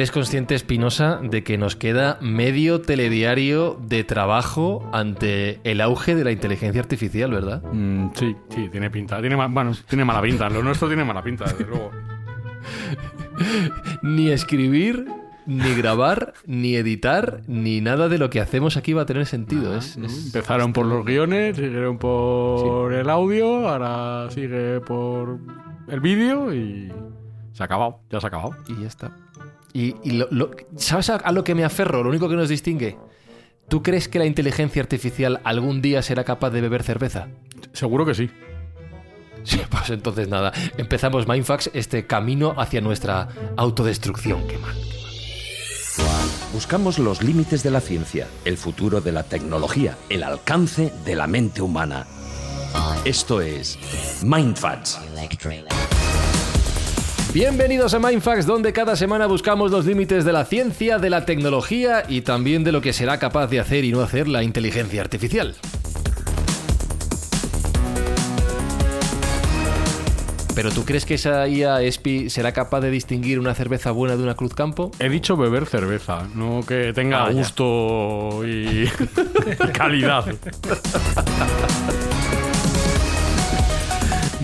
eres consciente, Espinosa, de que nos queda medio telediario de trabajo ante el auge de la inteligencia artificial, verdad? Mm, sí, sí, tiene pinta. Tiene, bueno, tiene mala pinta. Lo nuestro tiene mala pinta, desde luego. ni escribir, ni grabar, ni editar, ni nada de lo que hacemos aquí va a tener sentido. es, es- Empezaron por los guiones, siguieron por el audio, ahora sigue por el vídeo y se ha acabado, ya se ha acabado. Y ya está. Y, y lo- lo- ¿Sabes a, a lo que me aferro? Lo único que nos distingue. ¿Tú crees que la inteligencia artificial algún día será capaz de beber cerveza? Seguro que sí. Sí, pues entonces nada. Empezamos Mindfax, este camino hacia nuestra autodestrucción. Qué mal. Buscamos los límites de la ciencia, el futuro de la tecnología, el alcance de la mente humana. Esto es Mindfacts. Bienvenidos a Mindfax, donde cada semana buscamos los límites de la ciencia, de la tecnología y también de lo que será capaz de hacer y no hacer la inteligencia artificial. ¿Pero tú crees que esa IA ESPI será capaz de distinguir una cerveza buena de una Cruz Campo? He dicho beber cerveza, no que tenga Ah, gusto y calidad.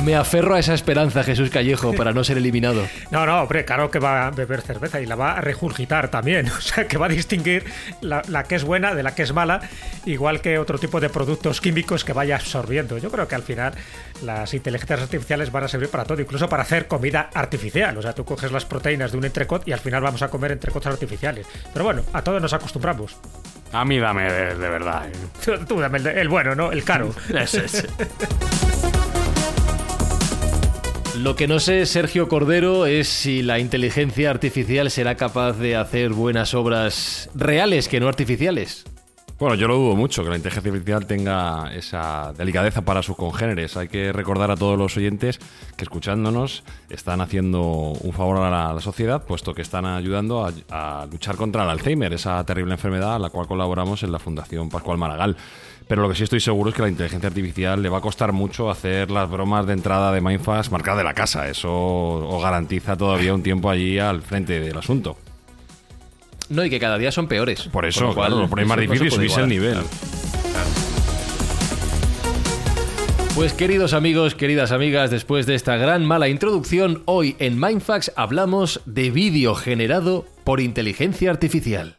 Me aferro a esa esperanza, Jesús Callejo, para no ser eliminado. No, no, hombre, claro que va a beber cerveza y la va a regurgitar también. O sea, que va a distinguir la, la que es buena de la que es mala, igual que otro tipo de productos químicos que vaya absorbiendo. Yo creo que al final las inteligencias artificiales van a servir para todo, incluso para hacer comida artificial. O sea, tú coges las proteínas de un entrecot y al final vamos a comer entrecots artificiales. Pero bueno, a todo nos acostumbramos. A mí dame de, de verdad. eh. Tú, tú dame el, de- el bueno, ¿no? El caro. Ese, ese. Lo que no sé, Sergio Cordero, es si la inteligencia artificial será capaz de hacer buenas obras reales que no artificiales. Bueno, yo lo dudo mucho que la inteligencia artificial tenga esa delicadeza para sus congéneres. Hay que recordar a todos los oyentes que escuchándonos están haciendo un favor a la, sociedad, puesto que están ayudando a, a luchar contra el Alzheimer, esa terrible enfermedad a la cual colaboramos en la Fundación Pascual Maragall. Pero lo que sí estoy seguro es que a la inteligencia artificial le va a costar mucho hacer las bromas de entrada de Mindfast marcadas de la casa. Eso os garantiza todavía un tiempo allí al frente del asunto. No, y que cada día son peores. Por eso, lo cual, claro, lo ponéis más difícil y subís el nivel. Pues queridos amigos, queridas amigas, después de esta gran mala introducción, hoy en Mindfax hablamos de vídeo generado por inteligencia artificial.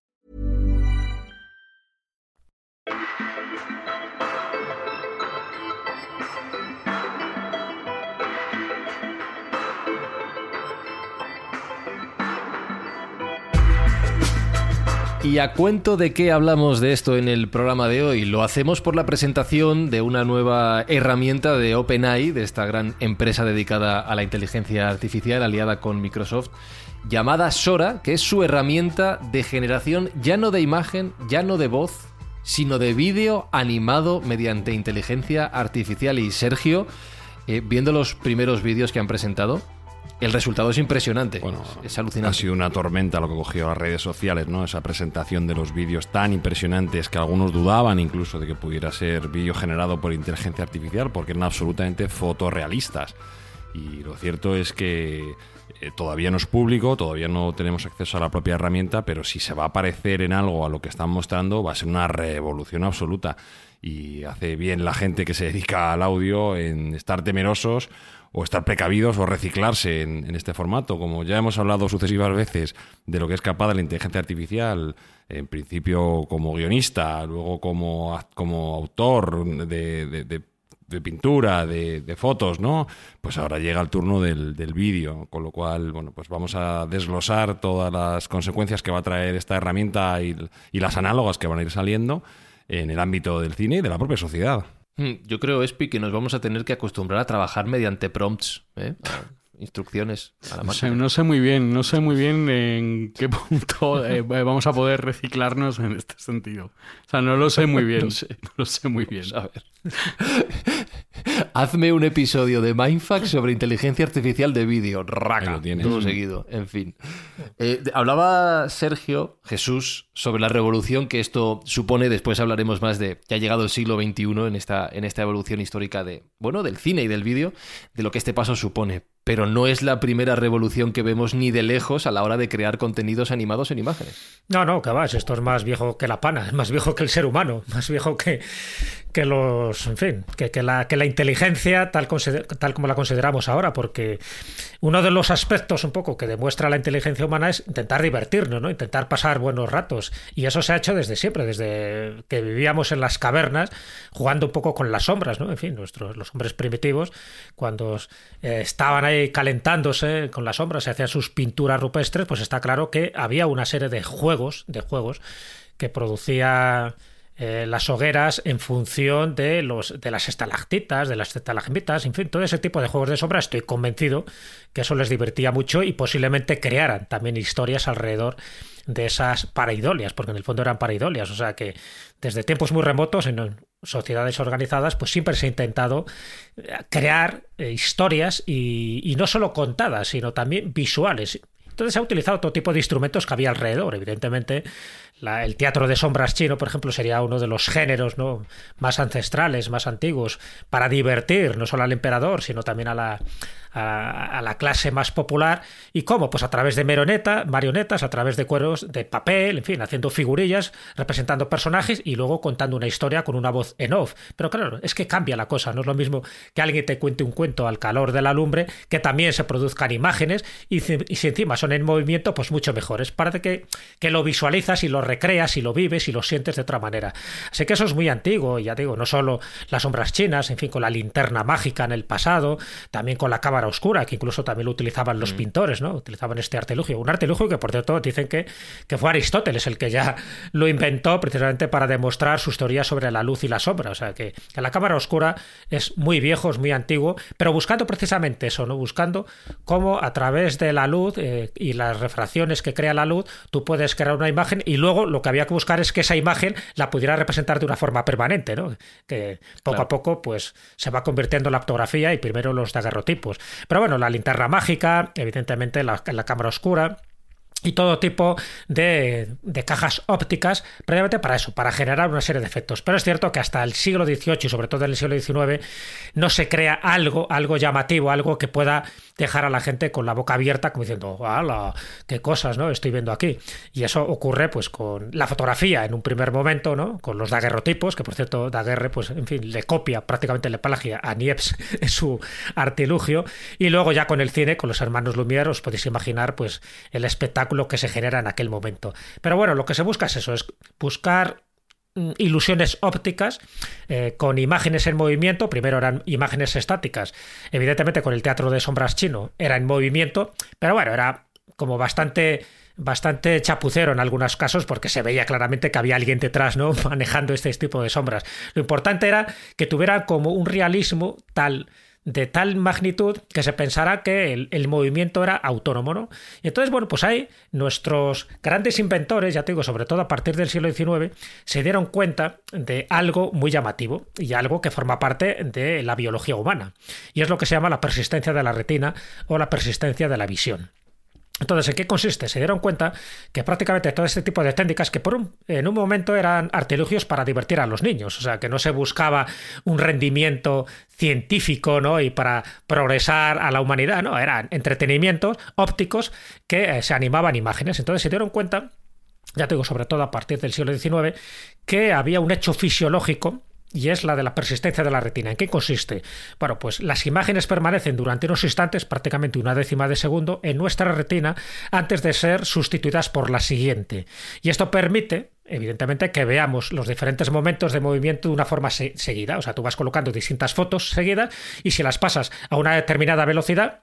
¿Y a cuento de qué hablamos de esto en el programa de hoy? Lo hacemos por la presentación de una nueva herramienta de OpenAI, de esta gran empresa dedicada a la inteligencia artificial aliada con Microsoft, llamada Sora, que es su herramienta de generación ya no de imagen, ya no de voz, sino de vídeo animado mediante inteligencia artificial. Y Sergio, eh, viendo los primeros vídeos que han presentado, el resultado es impresionante. Bueno, es alucinante. Ha sido una tormenta lo que cogió las redes sociales, ¿no? Esa presentación de los vídeos tan impresionantes que algunos dudaban incluso de que pudiera ser vídeo generado por inteligencia artificial porque eran absolutamente fotorrealistas. Y lo cierto es que eh, todavía no es público, todavía no tenemos acceso a la propia herramienta, pero si se va a parecer en algo a lo que están mostrando, va a ser una revolución absoluta. Y hace bien la gente que se dedica al audio en estar temerosos o estar precavidos o reciclarse en, este formato. Como ya hemos hablado sucesivas veces de lo que es capaz de la inteligencia artificial, en principio como guionista, luego como, como autor de, de, pintura, de, fotos, ¿no? Pues ahora llega el turno del, del vídeo, con lo cual, bueno, pues vamos a desglosar todas las consecuencias que va a traer esta herramienta y las análogas que van a ir saliendo en el ámbito del cine y de la propia sociedad. Hmm, yo creo, Espi, que nos vamos a tener que acostumbrar a trabajar mediante prompts, ¿eh? instrucciones a la máquina. No sé, muy bien, no sé muy bien en qué punto eh, vamos a poder reciclarnos en este sentido. O sea, no lo sé muy bien. no, sé. no lo sé muy bien. A ver. Hazme un episodio de Mindfax sobre inteligencia artificial de vídeo. Raca. Todo seguido. En fin. Eh, hablaba Sergio Jesús sobre la revolución que esto supone. Después hablaremos más de que ha llegado el siglo XXI en esta, en esta evolución histórica de, bueno, del cine y del vídeo, de lo que este paso supone pero no es la primera revolución que vemos ni de lejos a la hora de crear contenidos animados en imágenes. No, no, que vas, esto es más viejo que la pana, es más viejo que el ser humano, más viejo que, que los, en fin, que, que, la, que la inteligencia tal, tal como la consideramos ahora, porque uno de los aspectos un poco que demuestra la inteligencia humana es intentar divertirnos, ¿no? intentar pasar buenos ratos. Y eso se ha hecho desde siempre, desde que vivíamos en las cavernas, jugando un poco con las sombras, ¿no? En fin, nuestros, los hombres primitivos, cuando eh, estaban ahí calentándose con las sombras, se hacían sus pinturas rupestres, pues está claro que había una serie de juegos, de juegos, que producía eh, las hogueras en función de, los, de las estalactitas, de las estalagmitas, en fin, todo ese tipo de juegos de sombra. Estoy convencido que eso les divertía mucho y posiblemente crearan también historias alrededor de esas paraidolias, porque en el fondo eran paraidolias. O sea que desde tiempos muy remotos, en sociedades organizadas, pues siempre se ha intentado eh, crear eh, historias y, no solo contadas, sino también visuales. Entonces se ha utilizado todo tipo de instrumentos que había alrededor. Evidentemente, el teatro de sombras chino, por ejemplo, sería uno de los géneros ¿no? más ancestrales, más antiguos, para divertir no solo al emperador, sino también a la, a, la clase más popular. ¿Y cómo? Pues a través de marioneta, marionetas, a través de cueros de papel, en fin, haciendo figurillas, representando personajes y luego contando una historia con una voz en off. Pero claro, es que cambia la cosa, no es lo mismo que alguien te cuente un cuento al calor de la lumbre, que también se produzcan imágenes y, si encima son en movimiento, pues mucho mejor. Parece que, que lo visualizas y lo recreas y lo vives y lo sientes de otra manera. Así que eso es muy antiguo, ya digo, no solo las sombras chinas, en fin, con la linterna mágica en el pasado, también con la cámara oscura, que incluso también lo utilizaban los mm. pintores, ¿no? Utilizaban este artilugio. Un artilugio que, por cierto, dicen que, que fue Aristóteles el que ya lo inventó precisamente para demostrar sus teorías sobre la luz y la sombra. O sea, que, la cámara oscura es muy viejo, es muy antiguo, pero buscando precisamente eso, ¿no? Buscando cómo a través de la luz eh, y las refracciones que crea la luz, tú puedes crear una imagen y luego lo que había que buscar es que esa imagen la pudiera representar de una forma permanente, ¿no? Que poco a poco, pues, se va convirtiendo en la fotografía y primero los daguerrotipos. Pero bueno, la linterna mágica, evidentemente la, cámara oscura, y todo tipo de, cajas ópticas, previamente para eso, para generar una serie de efectos. Pero es cierto que hasta el siglo XVIII y sobre todo en el siglo XIX no se crea algo, algo llamativo, algo que pueda dejar a la gente con la boca abierta como diciendo, ¡hala! ¡Qué cosas, ¿no? Estoy viendo aquí. Y eso ocurre pues con la fotografía en un primer momento, ¿no? Con los daguerrotipos, que por cierto Daguerre, pues en fin, le copia, prácticamente le plagia a Niepce en su artilugio. Y luego ya con el cine, con los hermanos Lumière, os podéis imaginar pues el espectáculo que se genera en aquel momento. Pero bueno, lo que se busca es eso, es buscar mm, ilusiones ópticas eh, con imágenes en movimiento. Primero eran imágenes estáticas. Evidentemente con el teatro de sombras chino era en movimiento, pero bueno, era como bastante bastante chapucero en algunos casos porque se veía claramente que había alguien detrás, ¿no? manejando este tipo de sombras. Lo importante era que tuviera como un realismo tal de tal magnitud que se pensara que el, movimiento era autónomo, ¿no? Y entonces, bueno, pues ahí nuestros grandes inventores, ya te digo, sobre todo a partir del siglo XIX, se dieron cuenta de algo muy llamativo y algo que forma parte de la biología humana. Y es lo que se llama la persistencia de la retina o la persistencia de la visión. Entonces, ¿en qué consiste? Se dieron cuenta que prácticamente todo este tipo de técnicas, que por un, en un momento eran artilugios para divertir a los niños, o sea, que no se buscaba un rendimiento científico, ¿no? Y para progresar a la humanidad, no, eran entretenimientos ópticos que eh, se animaban imágenes. Entonces se dieron cuenta, ya te digo, sobre todo a partir del siglo XIX, que había un hecho fisiológico y es la de la persistencia de la retina. ¿En qué consiste? Bueno, pues las imágenes permanecen durante unos instantes, prácticamente una décima de segundo, en nuestra retina antes de ser sustituidas por la siguiente. Y esto permite, evidentemente, que veamos los diferentes momentos de movimiento de una forma seguida. O sea, tú vas colocando distintas fotos seguidas y si las pasas a una determinada velocidad,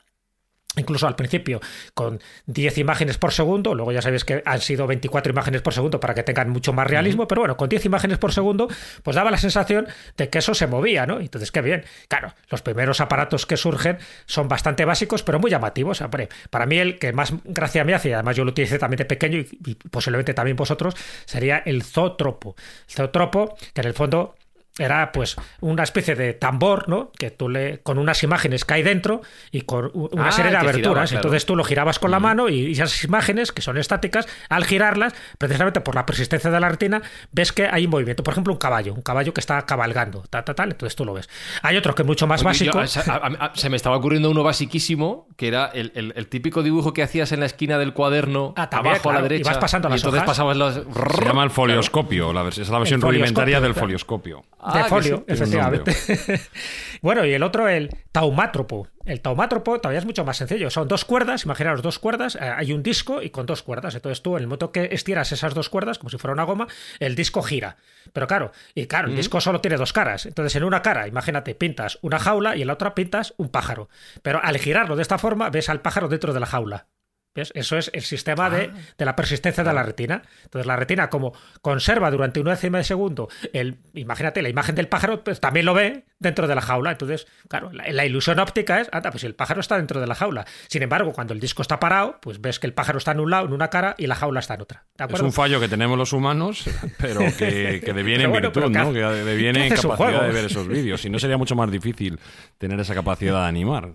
incluso al principio con 10 imágenes por segundo, luego ya sabéis que han sido 24 imágenes por segundo para que tengan mucho más realismo, pero bueno, con 10 imágenes por segundo, pues daba la sensación de que eso se movía, ¿no? Entonces, qué bien. Claro, los primeros aparatos que surgen son bastante básicos, pero muy llamativos. para mí el que más gracia me hace, y además yo lo utilicé también de pequeño y, y posiblemente también vosotros, sería el zootropo. El zootropo, que en el fondo era pues una especie de tambor, ¿no? Que tú le con unas imágenes cae dentro y con una Ah, serie de que aberturas. giraba, claro. Entonces tú lo girabas con la mano y esas imágenes que son estáticas, al girarlas, precisamente por la persistencia de la retina, ves que hay movimiento. Por ejemplo, un caballo, un caballo que está cabalgando, tal, tal, tal. Entonces tú lo ves. Hay otro que es mucho más Oye, básico. yo- a- a- a- se me estaba ocurriendo uno basiquísimo, que era el, el- el típico dibujo que hacías en la esquina del cuaderno, Ah, también, abajo a la claro, y derecha. vas pasando y las entonces hojas. pasabas las... Se llama el folioscopio, la es la versión rudimentaria del claro. folioscopio. Ah, de folio, sí, efectivamente. bueno, y el otro, el taumátropo. El taumátropo todavía es mucho más sencillo. Son dos cuerdas, imaginaros dos cuerdas, eh, hay un disco y con dos cuerdas. Entonces tú, en el momento que estiras esas dos cuerdas, como si fuera una goma, el disco gira. Pero claro, y claro, el disco solo tiene dos caras. Entonces en una cara, imagínate, pintas una jaula y en la otra pintas un pájaro. Pero al girarlo de esta forma, ves al pájaro dentro de la jaula. ¿Ves? Eso es el sistema de, de la persistencia de la retina. Entonces, la retina, como conserva durante una décima de segundo, el, imagínate, la imagen del pájaro, pues también lo ve dentro de la jaula. Entonces, claro, la, la ilusión óptica es, anda, pues el pájaro está dentro de la jaula. Sin embargo, cuando el disco está parado, pues ves que el pájaro está en un lado, en una cara, y la jaula está en otra. ¿De Es un fallo que tenemos los humanos, pero que, que deviene Pero en bueno, virtud, ¿no? que deviene en capacidad de ver esos vídeos. Si no, sería mucho más difícil tener esa capacidad de animar.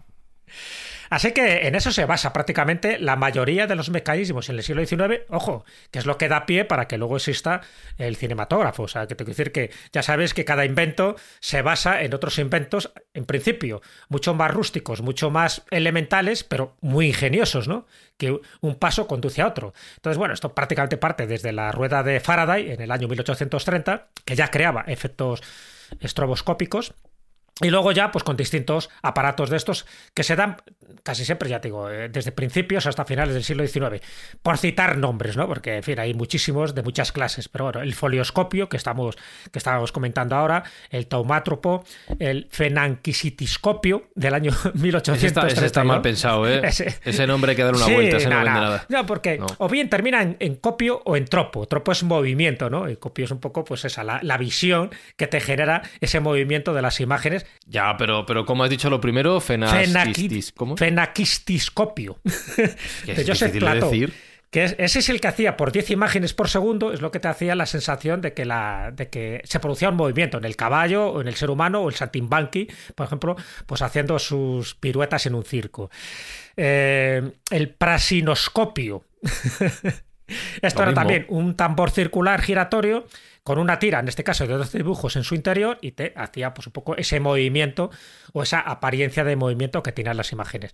Así que en eso se basa prácticamente la mayoría de los mecanismos en el siglo XIX, ojo, que es lo que da pie para que luego exista el cinematógrafo. O sea, que te quiero decir que ya sabes que cada invento se basa en otros inventos, en principio, mucho más rústicos, mucho más elementales, pero muy ingeniosos, ¿no? Que un paso conduce a otro. Entonces, bueno, esto prácticamente parte desde la rueda de Faraday en el año 1830, que ya creaba efectos estroboscópicos. Y luego ya, pues con distintos aparatos de estos que se dan casi siempre, ya te digo, eh, desde principios hasta finales del siglo XIX. Por citar nombres, ¿no? Porque, en fin, hay muchísimos de muchas clases. Pero bueno, el folioscopio que estamos, que estábamos comentando ahora, el taumátropo, el fenanquisitiscopio del año Ese 1832. está, ese está mal pensado, ¿eh? Ese- Ese, nombre hay que dar una Sí, vuelta, ese no, no, vende no. nada. No, porque No. o bien termina en, en copio o en tropo. Tropo es movimiento, ¿no? Y copio es un poco, pues esa, la, la visión que te genera ese movimiento de las imágenes. Ya, pero, pero como has dicho lo primero, fenasquistis. ¿Cómo? Fenaquistiscopio. Que de es Joseph difícil de. Que es- ese es el que hacía por 10 imágenes por segundo, es lo que te hacía la sensación de que, la, de que se producía un movimiento en el caballo o en el ser humano o el saltimbanqui, por ejemplo, pues haciendo sus piruetas en un circo. Eh, el prasinoscopio. Esto Lo era mismo. también un tambor circular giratorio con una tira, en este caso de 12 dibujos en su interior, y te hacía pues un poco ese movimiento o esa apariencia de movimiento que tienen las imágenes.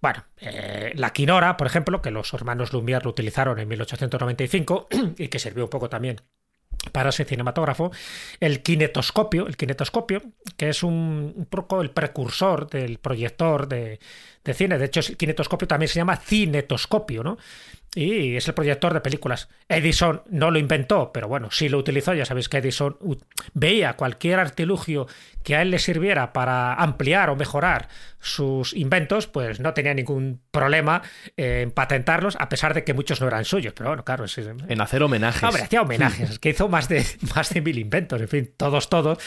Bueno, eh, la quinora, por ejemplo, que los hermanos Lumière lo utilizaron en 1895 y que sirvió un poco también para ese cinematógrafo, el kinetoscopio, el kinetoscopio, que es un, un poco el precursor del proyector de, de cine. De hecho, el kinetoscopio también se llama cinetoscopio, ¿no? Y es el proyector de películas. Edison no lo inventó, pero bueno, sí lo utilizó. Ya sabéis que Edison veía cualquier artilugio que a él le sirviera para ampliar o mejorar sus inventos, pues no tenía ningún problema en patentarlos, a pesar de que muchos no eran suyos. Pero bueno, claro, En hacer homenajes. Hombre, hacía homenajes, es que hizo más de, más de mil inventos, en fin, todos, todos.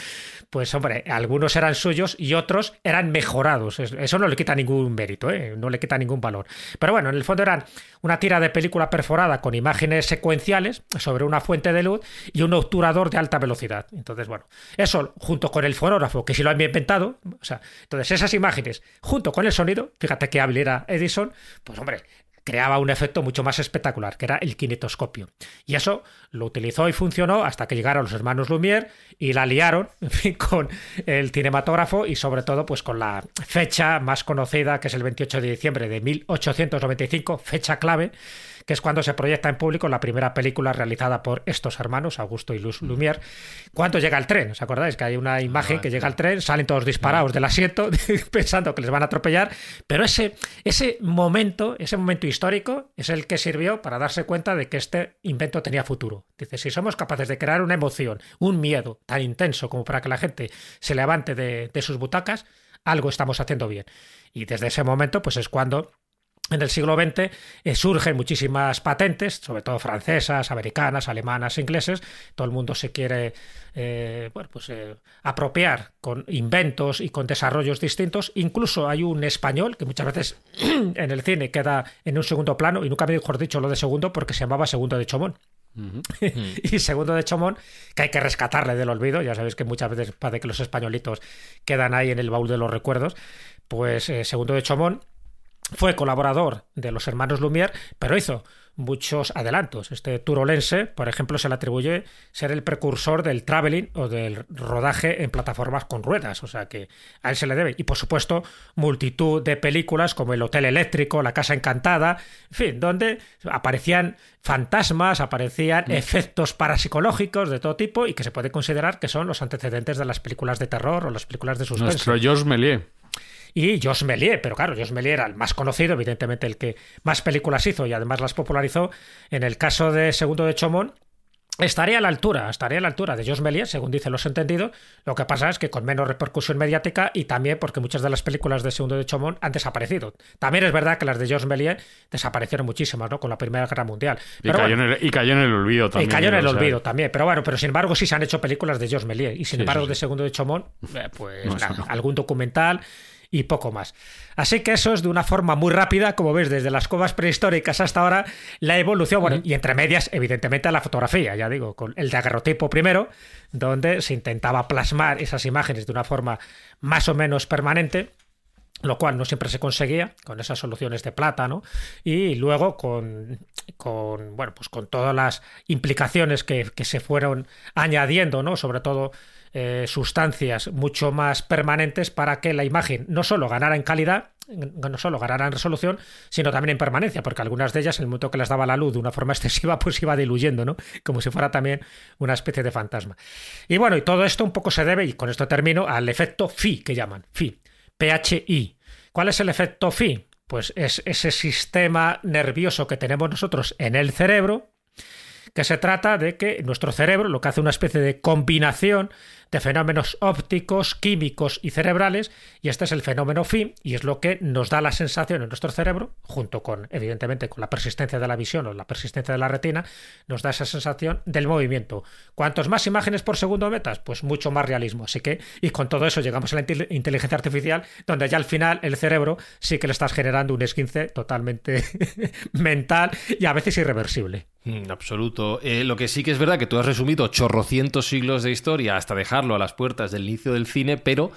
Pues hombre, algunos eran suyos y otros eran mejorados. Es- Eso no le quita ningún mérito, ¿eh? no le quita ningún valor. Pero bueno, en el fondo eran una tira de película perforada con imágenes secuenciales sobre una fuente de luz y un obturador de alta velocidad. Entonces, bueno, eso junto con el fonógrafo, que sí lo había inventado, o sea, entonces esas imágenes junto con el sonido, fíjate qué hábil era Edison, pues hombre, creaba un efecto mucho más espectacular, que era el kinetoscopio. Y eso lo utilizó y funcionó hasta que llegaron los hermanos Lumière y la liaron con el cinematógrafo y sobre todo pues con la fecha más conocida, que es el 28 de diciembre de 1895, fecha clave, que es cuando se proyecta en público la primera película realizada por estos hermanos, Augusto y Luz Lumière. Cuando llega el tren, ¿os acordáis? Que hay una imagen que llega el tren, salen todos disparados del asiento pensando que les van a atropellar, pero ese, ese momento, ese momento histórico es el que sirvió para darse cuenta de que este invento tenía futuro. Dice, si somos capaces de crear una emoción, un miedo tan intenso como para que la gente se levante de, de sus butacas, algo estamos haciendo bien. Y desde ese momento, pues es cuando en el siglo XX eh, surgen muchísimas patentes, sobre todo francesas, americanas, alemanas, ingleses. Todo el mundo se quiere eh, bueno, pues, eh, apropiar con inventos y con desarrollos distintos. Incluso hay un español que muchas veces en el cine queda en un segundo plano, y nunca mejor dicho lo de segundo porque se llamaba Segundo de Chomón. y segundo de Chomón, que hay que rescatarle del olvido. Ya sabéis que muchas veces parece que los españolitos quedan ahí en el baúl de los recuerdos. Pues segundo de Chomón fue colaborador de los hermanos Lumière, pero hizo muchos adelantos. Este turolense, por ejemplo, se le atribuye ser el precursor del traveling o del rodaje en plataformas con ruedas, o sea que a él se le debe. Y por supuesto, multitud de películas como El Hotel Eléctrico, La Casa Encantada, en fin, donde aparecían fantasmas, aparecían mm. efectos parapsicológicos de todo tipo y que se puede considerar que son los antecedentes de las películas de terror o las películas de suspense. Nuestro Georges Méliès y Jos Méliès, pero claro, Jos Méliès era el más conocido, evidentemente el que más películas hizo y además las popularizó. En el caso de Segundo de Chomón, Estaría a la altura, estaría a la altura de Jos Méliès, según dicen los entendidos. Lo que pasa es que con menos repercusión mediática y también porque muchas de las películas de Segundo de Chomón han desaparecido. También es verdad que las de Jos Méliès desaparecieron muchísimas, ¿no? Con la Primera Guerra Mundial. y, cayó en el, y, cayó en el, olvido también. Y cayó en el olvido también. Pero bueno, pero sin embargo sí se han hecho películas de Jos Méliès. Y sin embargo de Segundo de Chomón, eh, pues algún documental y poco más. Así que eso es de una forma muy rápida, como ves, desde las cuevas prehistóricas hasta ahora, la evolución, bueno, y entre medias, evidentemente, la fotografía, ya digo, con el daguerrotipo primero, donde se intentaba plasmar esas imágenes de una forma más o menos permanente, lo cual no siempre se conseguía con esas soluciones de plata, ¿no? Y luego con, con bueno, pues con todas las implicaciones que, que se fueron añadiendo, ¿no? Sobre todo eh, sustancias mucho más permanentes para que la imagen no solo ganara en calidad, no solo ganara en resolución, sino también en permanencia, porque algunas de ellas, en el momento que las daba la luz de una forma excesiva, pues iba diluyendo, ¿no? Como si fuera también una especie de fantasma. Y bueno, y todo esto un poco se debe, y con esto termino, al efecto phi que llaman, phi, PHI. ¿Cuál es el efecto phi? Pues es ese sistema nervioso que tenemos nosotros en el cerebro, que se trata de que nuestro cerebro lo que hace una especie de combinación de fenómenos ópticos, químicos y cerebrales, y este es el fenómeno phi, y es lo que nos da la sensación en nuestro cerebro, junto con, evidentemente, con la persistencia de la visión o la persistencia de la retina, nos da esa sensación del movimiento. Cuantos más imágenes por segundo metas, pues mucho más realismo. Así que, y con todo eso llegamos a la inteligencia artificial, donde ya al final el cerebro sí que le estás generando un esquince totalmente mental y a veces irreversible. En absoluto. Eh, lo que sí que es verdad que tú has resumido chorrocientos siglos de historia hasta a las puertas del inicio del cine, pero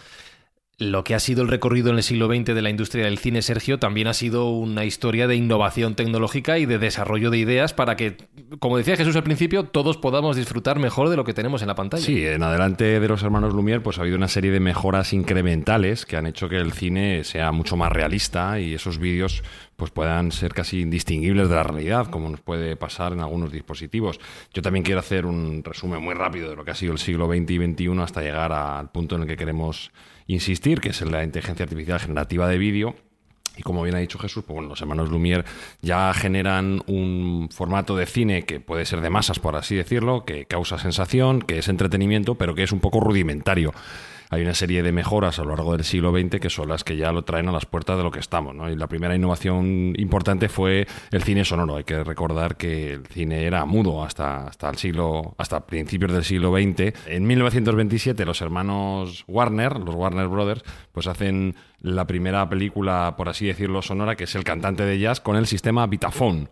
lo que ha sido el recorrido en el siglo XX de la industria del cine, Sergio, también ha sido una historia de innovación tecnológica y de desarrollo de ideas para que, como decía Jesús al principio, todos podamos disfrutar mejor de lo que tenemos en la pantalla. Sí, en adelante de los hermanos Lumière, pues ha habido una serie de mejoras incrementales que han hecho que el cine sea mucho más realista y esos vídeos pues puedan ser casi indistinguibles de la realidad, como nos puede pasar en algunos dispositivos. Yo también quiero hacer un resumen muy rápido de lo que ha sido el siglo XX y XXI hasta llegar al punto en el que queremos insistir, que es la inteligencia artificial generativa de vídeo. Y como bien ha dicho Jesús, pues bueno, los hermanos Lumière ya generan un formato de cine que puede ser de masas, por así decirlo, que causa sensación, que es entretenimiento, pero que es un poco rudimentario hay una serie de mejoras a lo largo del siglo XX que son las que ya lo traen a las puertas de lo que estamos. Y la primera innovación importante fue el cine sonoro. Hay que recordar que el cine era mudo hasta, hasta el siglo, hasta principios del siglo XX. En 1927 los hermanos Warner, los Warner Brothers, pues hacen la primera película, por así decirlo, sonora, que es El cantante de jazz, con el sistema Vitaphone,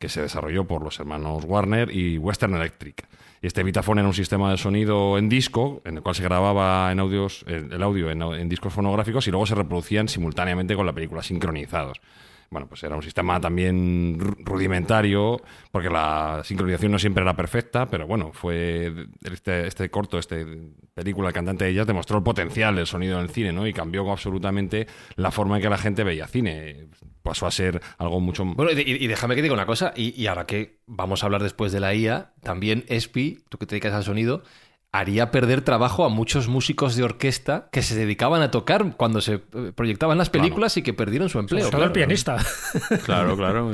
que se desarrolló por los hermanos Warner y Western Electric. Este Vitaphone era un sistema de sonido en disco, en el cual se grababa en audios, el audio en, discos fonográficos y luego se reproducían simultáneamente con la película, sincronizados. Bueno, pues era un sistema también ru- rudimentario, porque la sincronización no siempre era perfecta, pero bueno, fue este, este corto, este película, el cantante de ellas, demostró el potencial del sonido en el cine, ¿no? Y cambió absolutamente la forma en que la gente veía cine. Pasó a ser algo mucho... Bueno, y, déjame que diga una cosa, y, y ahora que vamos a hablar después de la IA, también ESPI, tú que te dedicas al sonido, haría perder trabajo a muchos músicos de orquesta que se dedicaban a tocar cuando se eh, proyectaban las películas y que perdieron su empleo. Sobre todo el pianista. Claro, claro.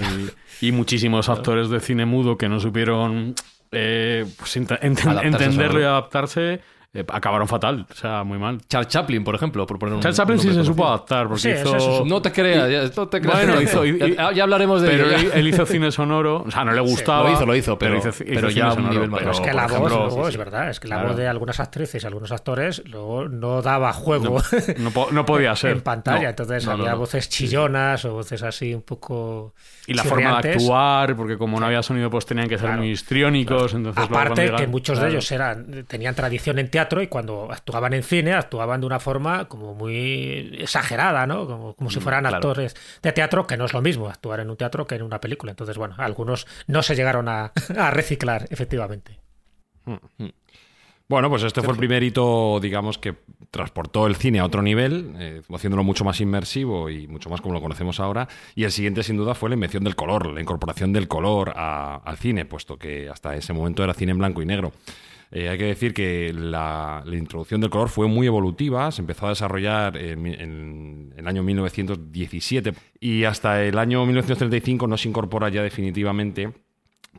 Y, y muchísimos actores de cine mudo que no supieron eh, pues, ent- ent- Adaptarse entenderlo y adaptarse, eh, acabaron fatal. O sea, muy mal. Charles Chaplin, por ejemplo, por poner un Charles Chaplin un sí se supo adaptar porque Sí, hizo... No te creas, ya, no te creas. Bueno, que hizo- y- ya, ya hablaremos de Pero él, él hizo cine sonoro, o sea, no le gustaba. lo hizo, lo hizo, pero- hizo pero ya a un sonoro, nivel más pero, Pero es que la voz, ejemplo, luego, sí, es verdad, es que la Claro. voz de algunas actrices y algunos actores luego no daba juego No, po- no podía ser. en pantalla. No, Entonces había no. voces chillonas o voces así un poco. Y la forma de actuar, porque como no había sonido, pues tenían que ser muy histriónicos. Entonces, Aparte que muchos de ellos eran tenían tradición en teatro y cuando actuaban en cine actuaban de una forma como muy exagerada, ¿no? Como, como si fueran claro. actores de teatro, que no es lo mismo actuar en un teatro que en una película. Entonces, bueno, algunos no se llegaron a, a reciclar, efectivamente. Bueno, pues este fue el primer hito, digamos, que transportó el cine a otro nivel, eh, haciéndolo mucho más inmersivo y mucho más como lo conocemos ahora. Y el siguiente, sin duda, fue la invención del color, la incorporación del color a- al cine, puesto que hasta ese momento era cine en blanco y negro. Eh, hay que decir que la, introducción del color fue muy evolutiva, se empezó a desarrollar en, el año 1917 y hasta el año 1935 no se incorpora ya definitivamente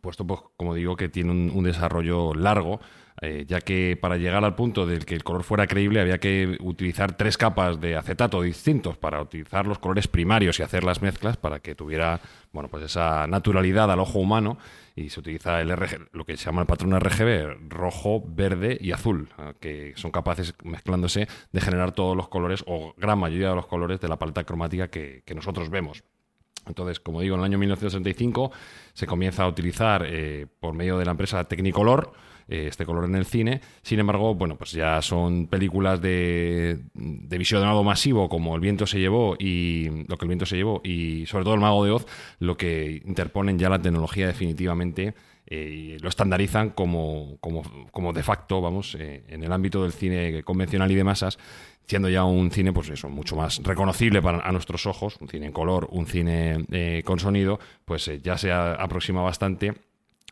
puesto, pues, como digo, que tiene un, un desarrollo largo, eh, ya que para llegar al punto del que el color fuera creíble había que utilizar tres capas de acetato distintos para utilizar los colores primarios y hacer las mezclas para que tuviera, bueno, pues esa naturalidad al ojo humano y se utiliza el RG, lo que se llama el patrón RGB, rojo, verde y azul, eh, que son capaces, mezclándose, de generar todos los colores o gran mayoría de los colores de la paleta cromática que- que nosotros vemos. Entonces, como digo, en el año 1965 se comienza a utilizar eh, por medio de la empresa Technicolor eh, este color en el cine. Sin embargo, bueno, pues ya son películas de, de visionado masivo como El viento se llevó y lo que el viento se llevó y sobre todo El mago de Oz, lo que interponen ya la tecnología definitivamente eh, lo estandarizan como, como, como de facto, vamos, eh, en el ámbito del cine convencional y de masas, siendo ya un cine, pues eso, mucho más reconocible para a nuestros ojos, un cine en color, un cine eh, con sonido, pues eh, ya se aproxima bastante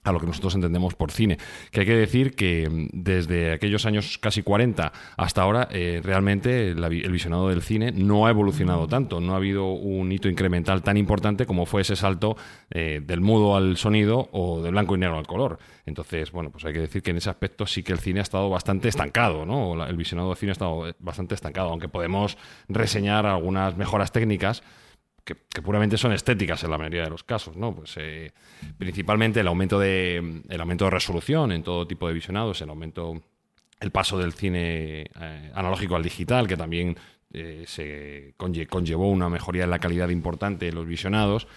a lo que nosotros entendemos por cine. Que hay que decir que mm, desde aquellos años casi 40 hasta ahora, eh, realmente el visionado del cine no ha evolucionado tanto. No ha habido un hito incremental tan importante como fue ese salto eh, del mudo al sonido o del blanco y negro al color. Entonces, bueno, pues hay que decir que en ese aspecto sí que el cine ha estado bastante estancado, ¿no? El visionado del cine ha estado bastante estancado, aunque podemos reseñar algunas mejoras técnicas que, que puramente son estéticas en la mayoría de los casos, ¿no? Pues eh, principalmente el aumento de el aumento de resolución en todo tipo de visionados, el aumento el paso del cine eh, analógico al digital, que también eh, se conlle- conllevó una mejoría en la calidad importante en los visionados.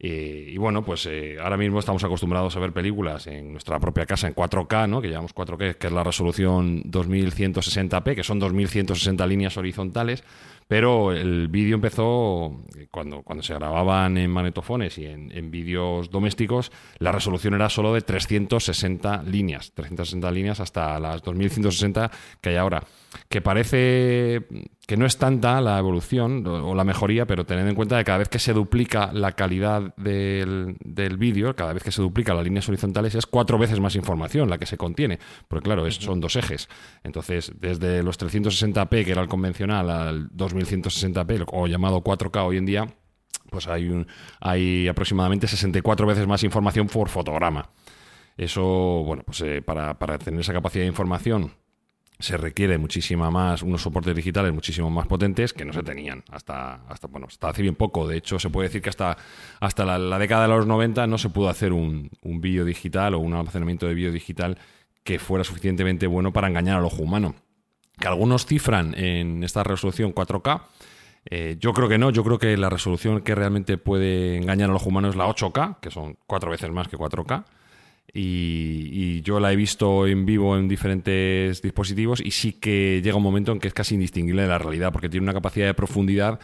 Eh, y bueno, pues eh, ahora mismo estamos acostumbrados a ver películas en nuestra propia casa en 4K, ¿no? que llamamos 4K, que es la resolución 2160p, que son 2160 líneas horizontales, pero el vídeo empezó eh, cuando, cuando se grababan en magnetofones y en, en vídeos domésticos, la resolución era solo de 360 líneas, 360 líneas hasta las 2160 que hay ahora, que parece que no es tanta la evolución o la mejoría, pero tened en cuenta que cada vez que se duplica la calidad del, del vídeo, cada vez que se duplica las líneas horizontales, es cuatro veces más información la que se contiene, porque claro, es- son dos ejes. Entonces, desde los 360p, que era el convencional, al 2160p, o llamado 4K hoy en día, pues hay, un, hay aproximadamente 64 veces más información por fotograma. Eso, bueno, pues eh, para, para tener esa capacidad de información se requiere muchísima más, unos soportes digitales muchísimo más potentes que no se tenían hasta, hasta, bueno, hasta hace bien poco. De hecho, se puede decir que hasta, hasta la, década de los 90 no se pudo hacer un, un vídeo digital o un almacenamiento de vídeo digital que fuera suficientemente bueno para engañar al ojo humano. Que algunos cifran en esta resolución 4K. eh, yo creo que no, yo creo que la resolución que realmente puede engañar al ojo humano es la 8K, que son cuatro veces más que 4K. Y, y yo la he visto en vivo en diferentes dispositivos y sí que llega un momento en que es casi indistinguible de la realidad porque tiene una capacidad de profundidad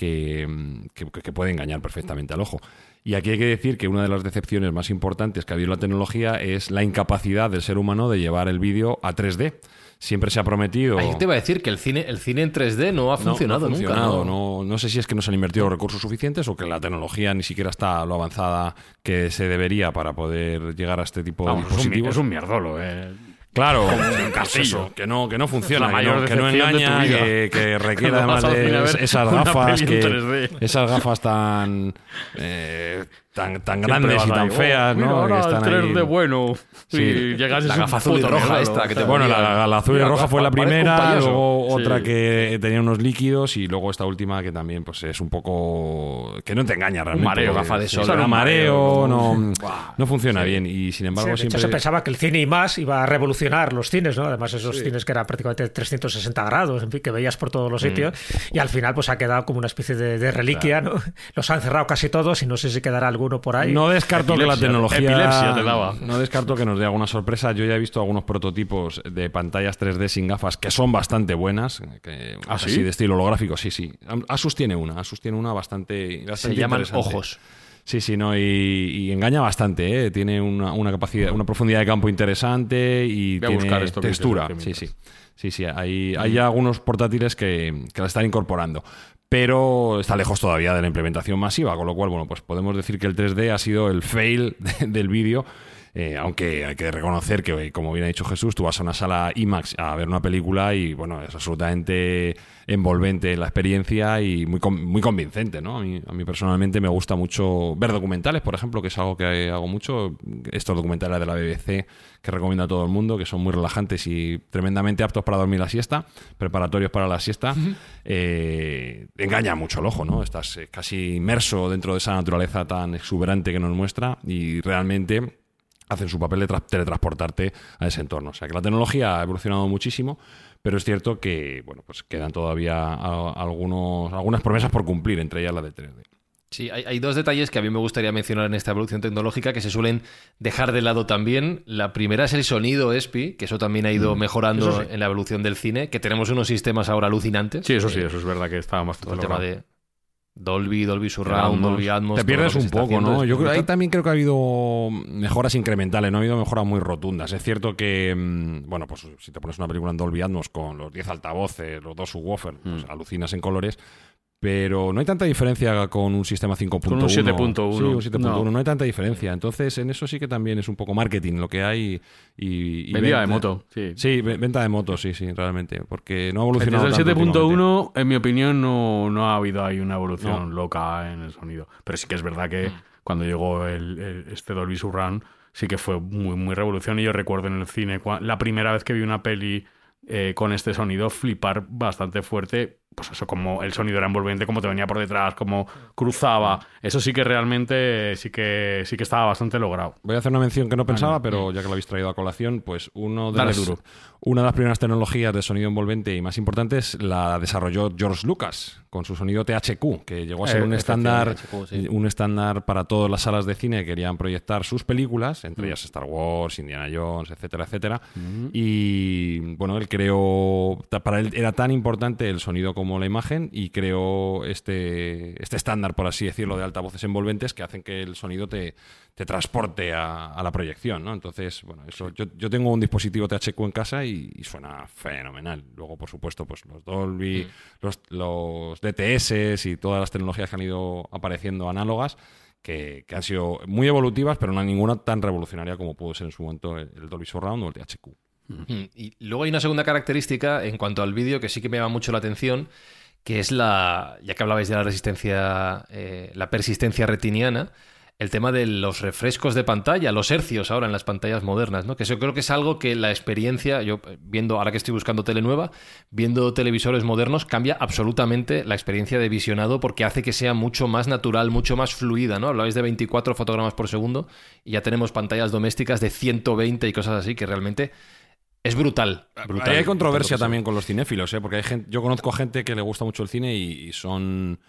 que, que- que puede engañar perfectamente al ojo. Y aquí hay que decir que una de las decepciones más importantes que ha habido en la tecnología es la incapacidad del ser humano de llevar el vídeo a 3D. Siempre se ha prometido... Ahí te iba a decir que el cine, el cine en 3D no ha funcionado no ha funcionado, nunca. ¿no? No, sé si es que no se han invertido los recursos suficientes o que la tecnología ni siquiera está lo avanzada que se debería para poder llegar a este tipo Vamos, de es, un, dispositivos. es un mierdolo, eh. Claro, un castillo. que no, que no funciona, La que no, que engaña, que, que requiere además de esas gafas, que, 3D. esas gafas tan, eh, tan, tan grandes y tan ahí, oh, feas, mira, ¿no? ahora que están el 3D ahí. bueno. Sí. Y llegas La un gafa azul y puto roja regalo. esta que te Bueno, la, la azul y roja fue la un primera, luego Sí. otra que tenía unos líquidos y luego esta última que también pues es un poco que no te engaña realmente. mareo, porque gafa de sí, sol. da Un mareo, mareo, no, no funciona bien y sin Sí, embargo hecho, siempre se pensaba que el cine y más iba a revolucionar los cines, ¿no? Además, esos cines que eran prácticamente 360 grados, en fin, que veías por todos los sitios. Y al final, pues ha quedado como una especie de, de reliquia, ¿no? Los han cerrado casi todos y no sé si quedará alguno por ahí. No descarto que la tecnología. epilepsia te daba. No descarto que nos dé alguna sorpresa. Yo ya he visto algunos prototipos de pantallas 3D sin gafas que son bastante buenas. Que, ¿Ah, así sí? de estilo holográfico, sí, sí. Asus tiene una. Asus tiene una bastante. Se llaman ojos. Sí, sí, no, y, y engaña bastante, ¿eh? tiene una, una capacidad, una profundidad de campo interesante y Voy tiene esto textura. Sí, sí. Sí, sí, hay, hay ya algunos portátiles que, que la están incorporando. Pero está lejos todavía de la implementación masiva, con lo cual, bueno, pues podemos decir que el 3D ha sido el fail de- del vídeo. Eh, aunque hay que reconocer que, como bien ha dicho Jesús, tú vas a una sala IMAX a ver una película y, bueno, es absolutamente envolvente la experiencia y muy, muy convincente, ¿no? A mí, a mí personalmente me gusta mucho ver documentales, por ejemplo, que es algo que hago mucho. Estos documentales de la BBC que recomiendo a todo el mundo, que son muy relajantes y tremendamente aptos para dormir la siesta, preparatorios para la siesta, eh, engaña mucho el ojo, ¿no? Estás eh, casi inmerso dentro de esa naturaleza tan exuberante que nos muestra y realmente hacen su papel de tra- teletransportarte a ese entorno. O sea que la tecnología ha evolucionado muchísimo, pero es cierto que bueno, pues quedan todavía algunos, algunas promesas por cumplir, entre ellas la de 3D. Sí, hay, hay dos detalles que a mí me gustaría mencionar en esta evolución tecnológica que se suelen dejar de lado también. La primera es el sonido ESPI, que eso también ha ido mejorando Mm, sí. en la evolución del cine, que tenemos unos sistemas ahora alucinantes. Sí, eso sí, Eh, eso es verdad que estaba más todo el tema de Dolby, Dolby Surround. Dolby Atmos. Te pierdes un poco, ¿no? Yo creo, ahí también creo que ha habido mejoras incrementales, no ha habido mejoras muy rotundas. Es cierto que, mm, bueno, pues si te pones una película en Dolby Atmos con los 10 altavoces, los dos subwoofers, pues Mm. alucinas en colores. Pero no hay tanta diferencia con un sistema 5.1. Con un 7.1. Sí, un 7.1. No. No. hay tanta diferencia. Entonces, en eso sí que también es un poco marketing lo que hay. Y, y Vendida de venta- moto, sí. Sí, ve- venta de motos, sí, sí, realmente. Porque no ha evolucionado Desde el tanto últimamente. 7.1, en mi opinión, no, no ha habido ahí una evolución loca en el sonido. Pero sí que es verdad que cuando llegó el, el- este Dolby Surround, sí que fue muy, muy revolución. Y yo recuerdo en el cine, la primera vez que vi una peli eh, con este sonido, flipar bastante fuerte. Pues eso, como el sonido era envolvente, como te venía por detrás, como cruzaba. Eso sí que realmente sí que, sí que estaba bastante logrado. Voy a hacer una mención que no pensaba, pero ya que lo habéis traído a colación, pues uno de Dale las, duro. Una de las primeras tecnologías de sonido envolvente y más importantes la desarrolló George Lucas con su sonido THQ, que llegó a ser Eh, un estándar, efectivamente, THQ, sí. un estándar para todas las salas de cine que querían proyectar sus películas, entre ellas Star Wars, Indiana Jones, etcétera, etcétera. Y bueno, él creó, para él era tan importante el sonido como la imagen y creó este, este estándar, por así decirlo, de altavoces envolventes que hacen que el sonido te, te transporte a, a la proyección, ¿no? Entonces, bueno, eso yo, yo tengo un dispositivo THQ en casa y, y suena fenomenal. Luego, por supuesto, pues los Dolby, los, los DTS y todas las tecnologías que han ido apareciendo análogas que, que han sido muy evolutivas, pero no hay ninguna tan revolucionaria como pudo ser en su momento el, el Dolby Surround o el THQ. Mm, Y luego hay una segunda característica en cuanto al vídeo que sí que me llama mucho la atención, que es la, ya que hablabais de la resistencia, eh, la persistencia retiniana, el tema de los refrescos de pantalla, los hercios ahora en las pantallas modernas, ¿no? Que eso creo que es algo que la experiencia, yo eh, viendo, ahora que estoy buscando tele nueva, viendo televisores modernos, cambia absolutamente la experiencia de visionado porque hace que sea mucho más natural, mucho más fluida, ¿no? Hablabais de 24 fotogramas por segundo y ya tenemos pantallas domésticas de 120 y cosas así que realmente es brutal. brutal Ahí hay controversia también con los cinéfilos, ¿eh? porque hay gente, yo conozco gente que le gusta mucho el cine y, y son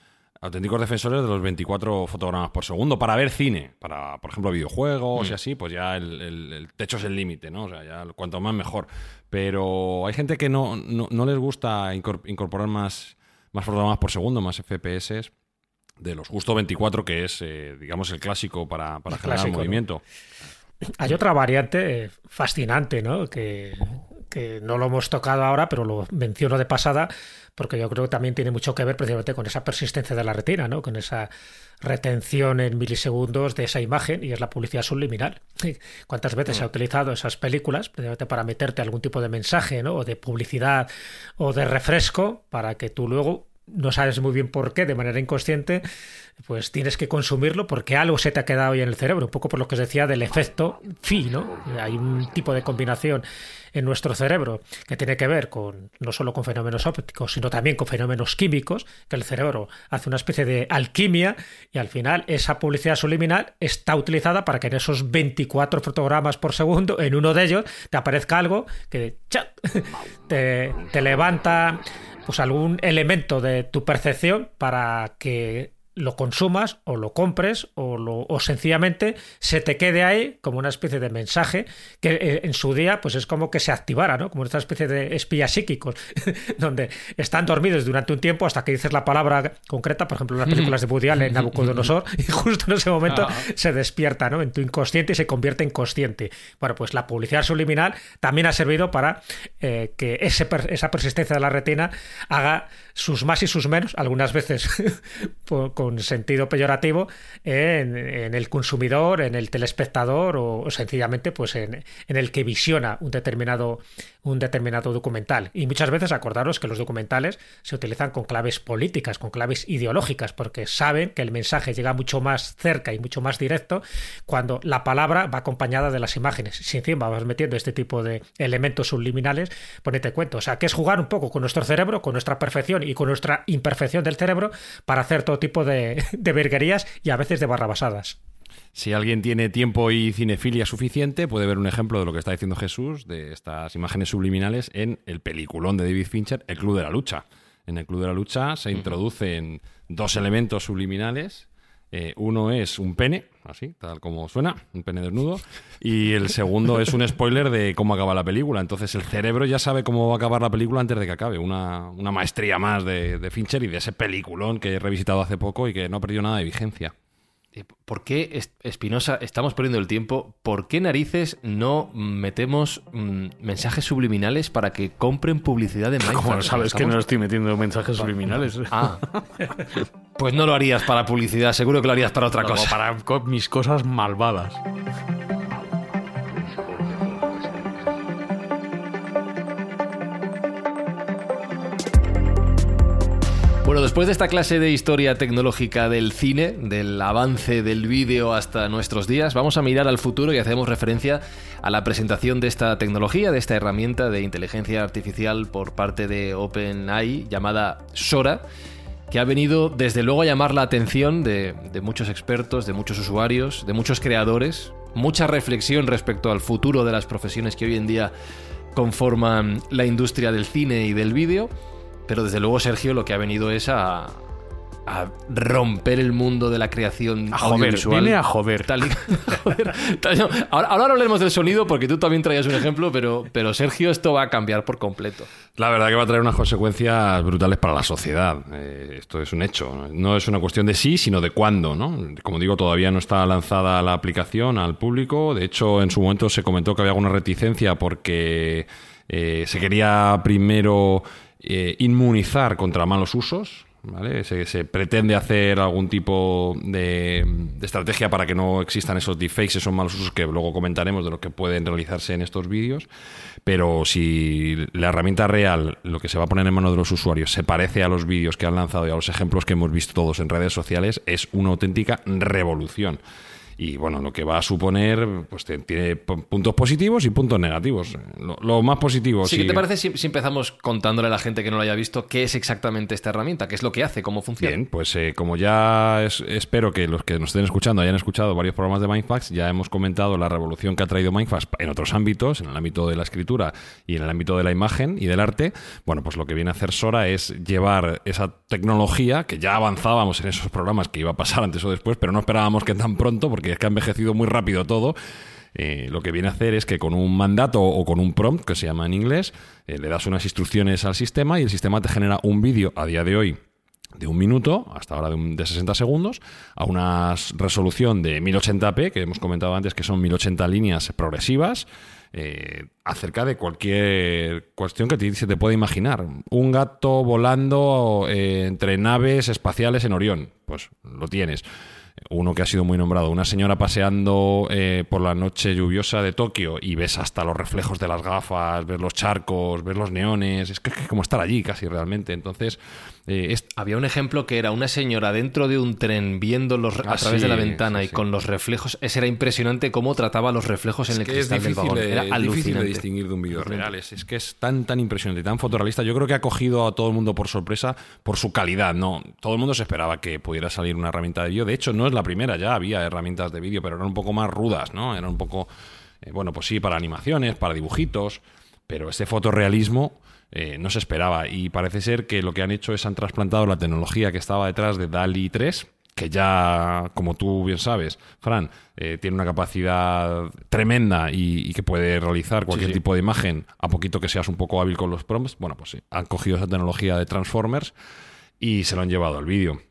auténticos defensores de los 24 fotogramas por segundo para ver cine, para, por ejemplo, videojuegos Mm. y así, pues ya el, el- el techo es el límite, ¿no? O sea, ya cuanto más mejor. Pero hay gente que no, no, no les gusta incor- incorporar más, más fotogramas por segundo, más FPS de los justo 24, que es, eh, digamos, el clásico para, para generar movimiento. Hay otra variante fascinante, ¿no? Que, que no lo hemos tocado ahora, pero lo menciono de pasada, porque yo creo que también tiene mucho que ver precisamente con esa persistencia de la retina, ¿no? Con esa retención en milisegundos de esa imagen y es la publicidad subliminal. ¿Cuántas veces se ha mm. utilizado esas películas para meterte algún tipo de mensaje ¿no? o de publicidad o de refresco para que tú luego no sabes muy bien por qué, de manera inconsciente, pues tienes que consumirlo porque algo se te ha quedado ahí en el cerebro, un poco por lo que os decía del efecto phi, ¿no? Hay un tipo de combinación en nuestro cerebro que tiene que ver con no solo con fenómenos ópticos, sino también con fenómenos químicos, que el cerebro hace una especie de alquimia y al final esa publicidad subliminal está utilizada para que en esos 24 fotogramas por segundo, en uno de ellos, te aparezca algo que te, te levanta pues algún elemento de tu percepción para que lo consumas o lo compres o, lo, o sencillamente se te quede ahí como una especie de mensaje que eh, en su día pues es como que se activara, ¿no? Como esta especie de espías psíquicos donde están dormidos durante un tiempo hasta que dices la palabra concreta, por ejemplo en las películas de Woody Allen, Nabucodonosor, y justo en ese momento ah. se despierta, ¿no? En tu inconsciente y se convierte en consciente. Bueno, pues la publicidad subliminal también ha servido para eh, que ese, esa persistencia de la retina haga sus más y sus menos, algunas veces con sentido peyorativo, en, el consumidor, en el telespectador o, sencillamente pues en, el que visiona un determinado, un determinado documental. Y muchas veces acordaros que los documentales se utilizan con claves políticas, con claves ideológicas, porque saben que el mensaje llega mucho más cerca y mucho más directo cuando la palabra va acompañada de las imágenes. Si encima vas metiendo este tipo de elementos subliminales, ponete cuento. O sea, que es jugar un poco con nuestro cerebro, con nuestra perfección y con nuestra imperfección del cerebro para hacer todo tipo de, de verguerías y a veces de barrabasadas. Si alguien tiene tiempo y cinefilia suficiente, puede ver un ejemplo de lo que está diciendo Jesús, de estas imágenes subliminales, en el peliculón de David Fincher, El Club de la Lucha. En el Club de la Lucha se introducen dos elementos subliminales eh, uno es un pene, así, tal como suena, un pene desnudo, y el segundo es un spoiler de cómo acaba la película. Entonces el cerebro ya sabe cómo va a acabar la película antes de que acabe. Una, maestría más de, de Fincher y de ese peliculón que he revisitado hace poco y que no ha perdido nada de vigencia. Eh, ¿Por qué, Espinosa, estamos perdiendo el tiempo? ¿Por qué narices no metemos mm, mensajes subliminales para que compren publicidad de Minecraft? ¿Cómo sabes que no estoy metiendo mensajes subliminales? Ah, pues no lo harías para publicidad, seguro que lo harías para otra cosa. Para mis cosas malvadas. Bueno, después de esta clase de historia tecnológica del cine, del avance del vídeo hasta nuestros días, vamos a mirar al futuro y hacemos referencia a la presentación de esta tecnología, de esta herramienta de inteligencia artificial por parte de OpenAI llamada Sora que ha venido desde luego a llamar la atención de, de, muchos expertos, de muchos usuarios, de muchos creadores, mucha reflexión respecto al futuro de las profesiones que hoy en día conforman la industria del cine y del vídeo pero desde luego Sergio lo que ha venido es a, romper el mundo de la creación a audiovisual. viene a joder. ahora, ahora, hablaremos del sonido porque tú también traías un ejemplo, pero, pero Sergio, esto va a cambiar por completo. La verdad que va a traer unas consecuencias brutales para la sociedad. Eh, esto es un hecho. No es una cuestión de sí, sino de cuándo. ¿no? Como digo, todavía no está lanzada la aplicación al público. De hecho, en su momento se comentó que había alguna reticencia porque eh, se quería primero eh, inmunizar contra malos usos. ¿Vale? Se, pretende hacer algún tipo de, estrategia para que no existan esos deepfakes, esos malos usos que luego comentaremos de lo que pueden realizarse en estos vídeos. Pero si la herramienta real, lo que se va a poner en manos de los usuarios, se parece a los vídeos que han lanzado y a los ejemplos que hemos visto todos en redes sociales, es una auténtica revolución. Y bueno, lo que va a suponer, pues tiene puntos positivos y puntos negativos. Lo, más positivo. Sí, ¿qué te parece si, empezamos contándole a la gente que no lo haya visto qué es exactamente esta herramienta? ¿Qué es lo que hace? ¿Cómo funciona? Bien, pues eh, como ya espero que los que nos estén escuchando hayan escuchado varios programas de Mindfax, ya hemos comentado la revolución que ha traído Mindfax en otros ámbitos, en el ámbito de la escritura y en el ámbito de la imagen y del arte. Bueno, pues lo que viene a hacer Sora es llevar esa tecnología que ya avanzábamos en esos programas que iba a pasar antes o después, pero no esperábamos que tan pronto, porque es que ha envejecido muy rápido todo. eh, lo que viene a hacer es que con un mandato o con un prompt, que se llama en inglés, eh, le das unas instrucciones al sistema y el sistema te genera un vídeo a día de hoy de un minuto, hasta ahora de, de, 60 segundos, a una resolución de 1080p, que hemos comentado antes que son 1080 líneas progresivas, eh, acerca de cualquier cuestión que se te pueda imaginar. Un gato volando entre naves espaciales en Orión, pues lo tienes uno que ha sido muy nombrado, una señora paseando eh, por la noche lluviosa de Tokio y ves hasta los reflejos de las gafas, ves los charcos, ves los neones, es que es como estar allí casi realmente. Entonces, eh, había un ejemplo que era una señora dentro de un tren viendo los, a ah, través de la ventana y con los reflejos. Ese era impresionante cómo trataba los reflejos en el cristal del vagón. Era es difícil de distinguir de un vídeo real. Es, que es tan, tan impresionante, tan fotorrealista. Yo creo que ha cogido a todo el mundo por sorpresa por su calidad. No, todo el mundo se esperaba que pudiera salir una herramienta de vídeo. De hecho, no es la primera, ya había herramientas de vídeo, pero eran un poco más rudas, ¿no? Eran un poco, eh, bueno, pues sí, para animaciones, para dibujitos, pero este fotorrealismo eh, no se esperaba. Y parece ser que lo que han hecho es han trasplantado la tecnología que estaba detrás de DALI 3, que ya, como tú bien sabes, Fran, eh, tiene una capacidad tremenda y, que puede realizar cualquier tipo de imagen, a poquito que seas un poco hábil con los prompts. Bueno, pues sí, han cogido esa tecnología de Transformers y se lo han llevado al vídeo.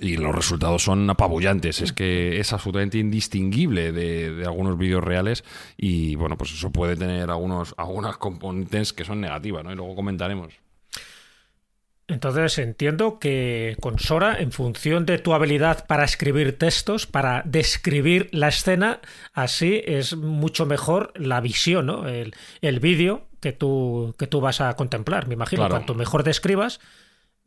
Y los resultados son apabullantes. Es que es absolutamente indistinguible de, algunos vídeos reales. Y bueno, pues eso puede tener algunos, algunas componentes que son negativas, ¿no? Y luego comentaremos. Entonces entiendo que con Sora, en función de tu habilidad para escribir textos, para describir la escena, así es mucho mejor la visión, ¿no? El, el vídeo que tú, que tú vas a contemplar, me imagino. Cuanto mejor describas,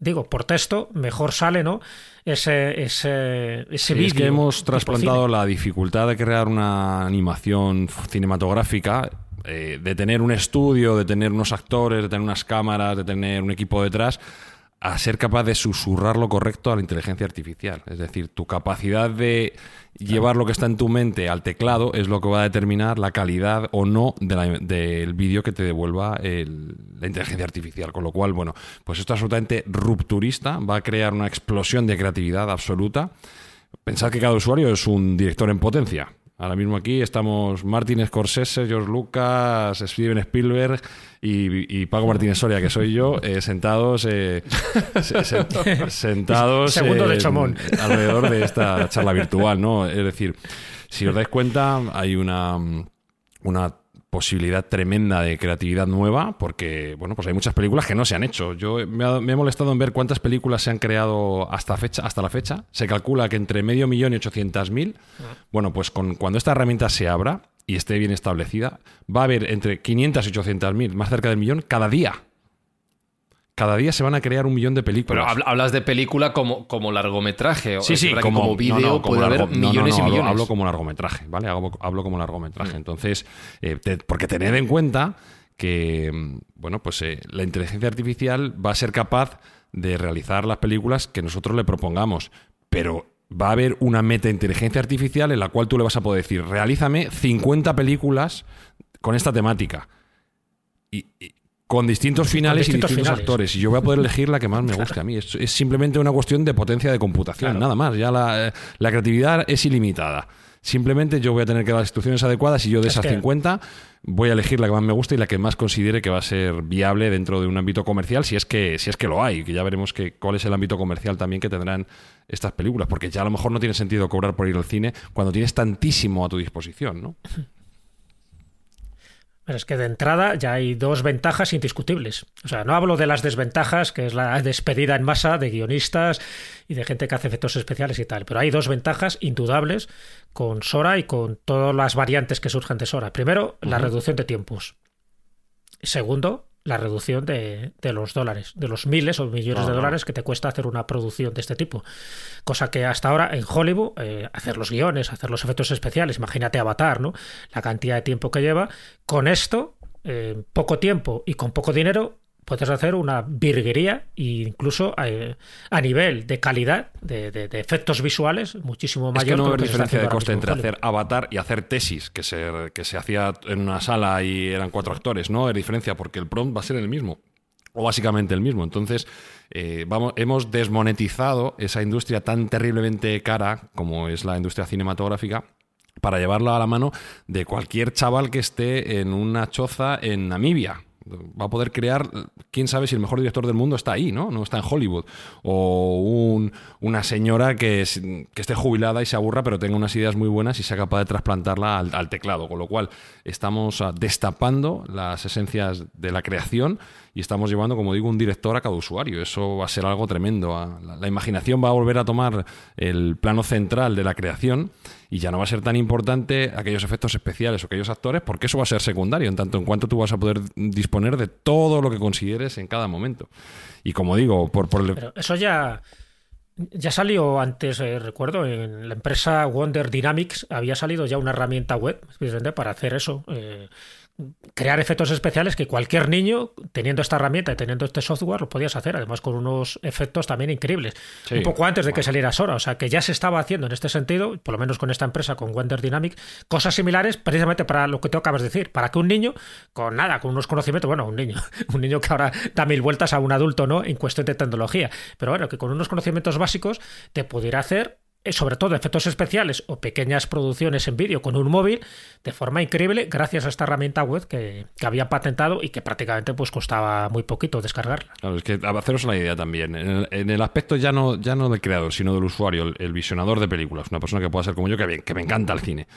digo, por texto, mejor sale, ¿no? Ese, ese, ese vídeo. Es que hemos trasplantado la dificultad de crear una animación cinematográfica, eh, de tener un estudio, de tener unos actores, de tener unas cámaras, de tener un equipo detrás a ser capaz de susurrar lo correcto a la inteligencia artificial. Es decir, tu capacidad de llevar lo que está en tu mente al teclado es lo que va a determinar la calidad o no del vídeo que te devuelva la inteligencia artificial. Con lo cual, bueno, pues esto es absolutamente rupturista, va a crear una explosión de creatividad absoluta. Pensad que cada usuario es un director en potencia. Ahora mismo aquí estamos Martin Scorsese, George Lucas, Steven Spielberg y, Paco Martínez Soria, que soy yo, eh, sentados, eh, sentados Segundo de chamón. alrededor de esta charla virtual, ¿no? Es decir, si os dais cuenta, hay una, una posibilidad tremenda de creatividad nueva, porque bueno, pues hay muchas películas que no se han hecho. Yo me, he molestado en ver cuántas películas se han creado hasta fecha, hasta la fecha. Se calcula que entre medio millón y ochocientas mil. Ah. Bueno, pues con, cuando esta herramienta se abra y esté bien establecida, va a haber entre 500 y 800 mil, más cerca del millón, cada día cada día se van a crear un millón de películas. Pero hablas de película como, como largometraje. Sí, sí, como, como vídeo puede haber millones y millones. Hablo, como largometraje, ¿vale? Hablo, como largometraje. Mm. Entonces, eh, porque tened en cuenta que, mm, bueno, pues eh, la inteligencia artificial va a ser capaz de realizar las películas que nosotros le propongamos, pero va a haber una meta inteligencia artificial en la cual tú le vas a poder decir, realízame 50 películas con esta temática. y, con distintos finales y distintos actores. Y yo voy a poder elegir la que más me guste a mí. Es, simplemente una cuestión de potencia de computación, nada más. Ya la, creatividad es ilimitada. Simplemente yo voy a tener que dar las instrucciones adecuadas y yo de esas 50 voy a elegir la que más me guste y la que más considere que va a ser viable dentro de un ámbito comercial, si es que, si es que lo hay, que ya veremos que, cuál es el ámbito comercial también que tendrán estas películas, porque ya a lo mejor no tiene sentido cobrar por ir al cine cuando tienes tantísimo a tu disposición, ¿no? es que de entrada ya hay dos ventajas indiscutibles. O sea, no hablo de las desventajas, que es la despedida en masa de guionistas y de gente que hace efectos especiales y tal, pero hay dos ventajas indudables con Sora y con todas las variantes que surgen de Sora. Primero, la reducción de tiempos. Segundo, la reducción de, los dólares, de los miles o millones de dólares que te cuesta hacer una producción de este tipo. Cosa que hasta ahora en Hollywood, eh, hacer los guiones, hacer los efectos especiales, imagínate Avatar, ¿no? La cantidad de tiempo que lleva. Con esto, eh, poco tiempo y con poco dinero, puedes hacer una virguería e incluso eh, a, nivel de calidad de, efectos visuales muchísimo mayor. Es que no hay diferencia de coste entre hacer Avatar y hacer tesis, que se, que se hacía en una sala y eran cuatro actores. No hay diferencia porque el prompt va a ser el mismo. O básicamente el mismo. Entonces, eh, vamos, hemos desmonetizado esa industria tan terriblemente cara como es la industria cinematográfica para llevarlo a la mano de cualquier chaval que esté en una choza en Namibia va a poder crear, quién sabe si el mejor director del mundo está ahí, ¿no? No está en Hollywood. O una señora que, esté jubilada y se aburra, pero tenga unas ideas muy buenas y sea capaz de trasplantarla al, teclado. Con lo cual, estamos ah, destapando las esencias de la creación y estamos llevando, como digo, un director a cada usuario. Eso va a ser algo tremendo. Ah, la imaginación va a volver a tomar el plano central de la creación y ya no va a ser tan importante aquellos efectos especiales o aquellos actores porque eso va a ser secundario, en tanto en cuanto tú vas a poder disponer de todo lo que consideres en cada momento. Y como digo, por, por el... Pero eso ya... Ya salió antes, eh, recuerdo, en la empresa Wonder Dynamics había salido ya una herramienta web para hacer eso. Eh, crear efectos especiales que cualquier niño, teniendo esta herramienta y teniendo este software, lo podías hacer, además con unos efectos también increíbles. Un poco antes de que saliera Sora, o sea que ya se estaba haciendo en este sentido, por lo menos con esta empresa, con Wonder Dynamics, cosas similares precisamente para lo que tú acabas de decir, para que un niño, con nada, con unos conocimientos, bueno, un niño, un niño que ahora da mil vueltas a un adulto, ¿no? En cuestión de tecnología, pero bueno, que con unos conocimientos básicos te pudiera hacer sobre todo efectos especiales o pequeñas producciones en vídeo con un móvil de forma increíble gracias a esta herramienta web que, que había patentado y que prácticamente pues costaba muy poquito descargarla. Claro, es que haceros la idea también. En el, aspecto ya no, ya no del creador, sino del usuario, el, visionador de películas, una persona que pueda ser como yo, que, que me encanta el cine.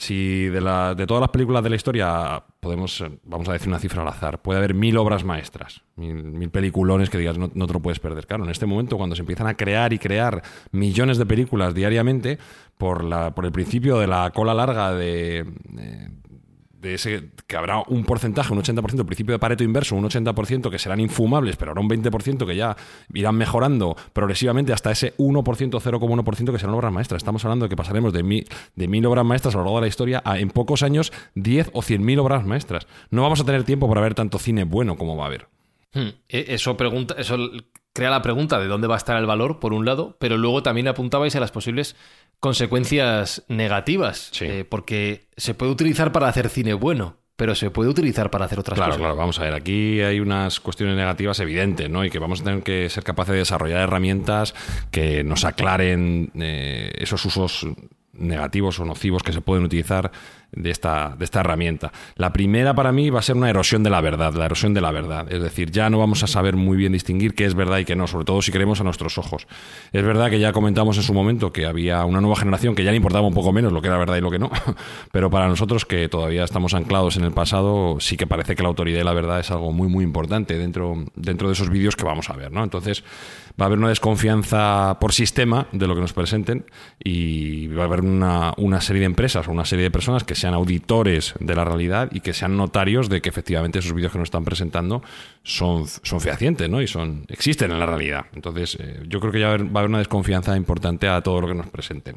Si de, la, de todas las películas de la historia podemos, vamos a decir una cifra al azar, puede haber mil obras maestras, mil, peliculones que digas no, no, te lo puedes perder. Claro, en este momento cuando se empiezan a crear y crear millones de películas diariamente, por, la, por el principio de la cola larga de de ese que habrá un porcentaje, un 80%, principio de Pareto inverso, un 80% que serán infumables, pero habrá un 20% que ya irán mejorando progresivamente hasta ese 1%, 0,1% que serán obras maestras. Estamos hablando de que pasaremos de mil, de mil obras maestras a lo largo de la historia a en pocos años 10 o 100.000 obras maestras. No vamos a tener tiempo para ver tanto cine bueno como va a haber. Hmm. E, eso pregunta, eso crea la pregunta de dónde va a estar el valor, por un lado, pero luego también apuntabais a las posibles consecuencias negativas, eh, porque se puede utilizar para hacer cine bueno, pero se puede utilizar para hacer otras cosas. Claro, claro, vamos a ver, aquí hay unas cuestiones negativas evidentes, ¿no? Y que vamos a tener que ser capaces de desarrollar herramientas que nos aclaren eh, esos usos negativos o nocivos que se pueden utilizar de esta, de esta herramienta. La primera para mí va a ser una erosión de la verdad, la erosión de la verdad. Es decir, ya no vamos a saber muy bien distinguir qué es verdad y qué no, sobre todo si queremos a nuestros ojos. Es verdad que ya comentamos en su momento que había una nueva generación que ya le importaba un poco menos lo que era verdad y lo que no, pero para nosotros que todavía estamos anclados en el pasado, sí que parece que la autoridad y la verdad es algo muy, muy importante dentro, dentro de esos vídeos que vamos a ver. ¿no? Entonces, va a haber una desconfianza por sistema de lo que nos presenten y va a haber una, una serie de empresas o una serie de personas que sean auditores de la realidad y que sean notarios de que efectivamente esos vídeos que nos están presentando son, son fehacientes ¿no? y son, existen en la realidad. Entonces, eh, yo creo que ya va a, haber, una desconfianza importante a todo lo que nos presenten.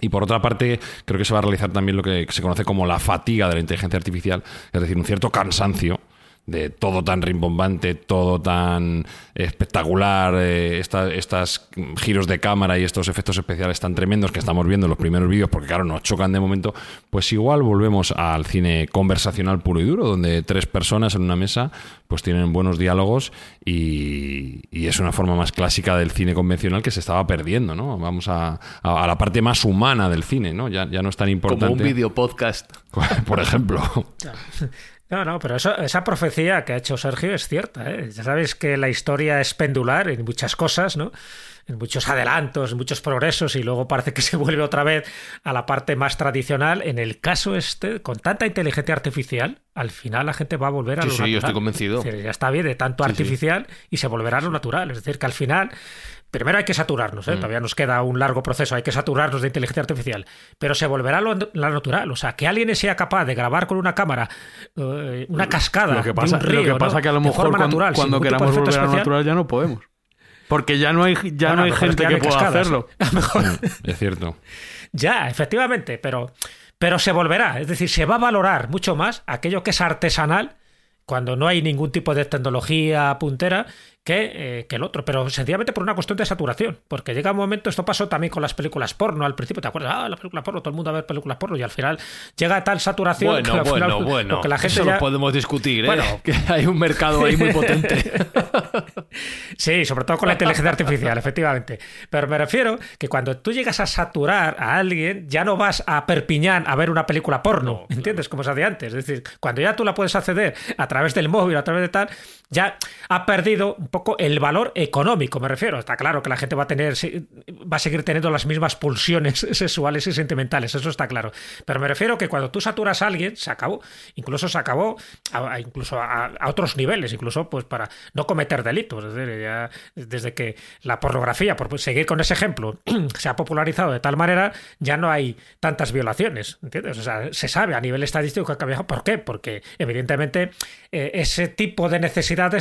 Y por otra parte, creo que se va a realizar también lo que se conoce como la fatiga de la inteligencia artificial, es decir, un cierto cansancio de todo tan rimbombante, todo tan espectacular, eh, estos giros de cámara y estos efectos especiales tan tremendos que estamos viendo en los primeros vídeos, porque claro, nos chocan de momento, pues igual volvemos al cine conversacional puro y duro, donde tres personas en una mesa pues tienen buenos diálogos y, es una forma más clásica del cine convencional que se estaba perdiendo, ¿no? Vamos a, a, la parte más humana del cine, ¿no? Ya, ya no es tan importante. Como un video podcast. Por ejemplo. No, no, pero esa profecía que ha hecho Sergio es cierta. ¿eh? Ya sabéis que la historia es pendular en muchas cosas, ¿no? En muchos adelantos, en muchos progresos, y luego parece que se vuelve otra vez a la parte más tradicional. En el caso este, con tanta inteligencia artificial, al final la gente va a volver a lo natural. Sí, yo estoy convencido. ya está bien de tanto artificial y se volverá a lo natural. Es decir, que al final Primero hay que saturarnos, ¿eh? Mm. todavía nos queda un largo proceso, hay que saturarnos de inteligencia artificial, pero se volverá lo, la natural. O sea, que alguien sea capaz de grabar con una cámara eh, una cascada lo que pasa, de un río, Lo que pasa que a lo mejor cuando, natural, cuando queramos volver a lo natural ya no podemos. Porque ya no hay, ya no hay gente que pueda hacerlo. es cierto. Ya, efectivamente, pero, pero se volverá. Es decir, se va a valorar mucho más aquello que es artesanal cuando no hay ningún tipo de tecnología puntera que, eh, que, el otro, pero sencillamente por una cuestión de saturación, porque llega un momento, esto pasó también con las películas porno, al principio te acuerdas, ah, la película porno, todo el mundo a ver películas porno, y al final llega a tal saturación bueno, que al bueno, final, bueno, que la gente eso ya... lo podemos discutir, ¿eh? Bueno. que hay un mercado ahí muy potente. sí, sobre todo con la inteligencia artificial, efectivamente. Pero me refiero que cuando tú llegas a saturar a alguien, ya no vas a Perpiñán a ver una película porno, ¿entiendes? Como se hacía antes. Es decir, cuando ya tú la puedes acceder a través del móvil, a través de tal, ya ha perdido un poco el valor económico, me refiero. Está claro que la gente va a tener, va a seguir teniendo las mismas pulsiones sexuales y sentimentales, eso está claro. Pero me refiero que cuando tú saturas a alguien, se acabó. Incluso se acabó a, incluso a, otros niveles, incluso pues para no cometer delitos. Es decir, ya desde que la pornografía, por seguir con ese ejemplo, se ha popularizado de tal manera, ya no hay tantas violaciones, ¿entiendes? O sea, se sabe a nivel estadístico que ha cambiado. ¿Por qué? Porque evidentemente eh, ese tipo de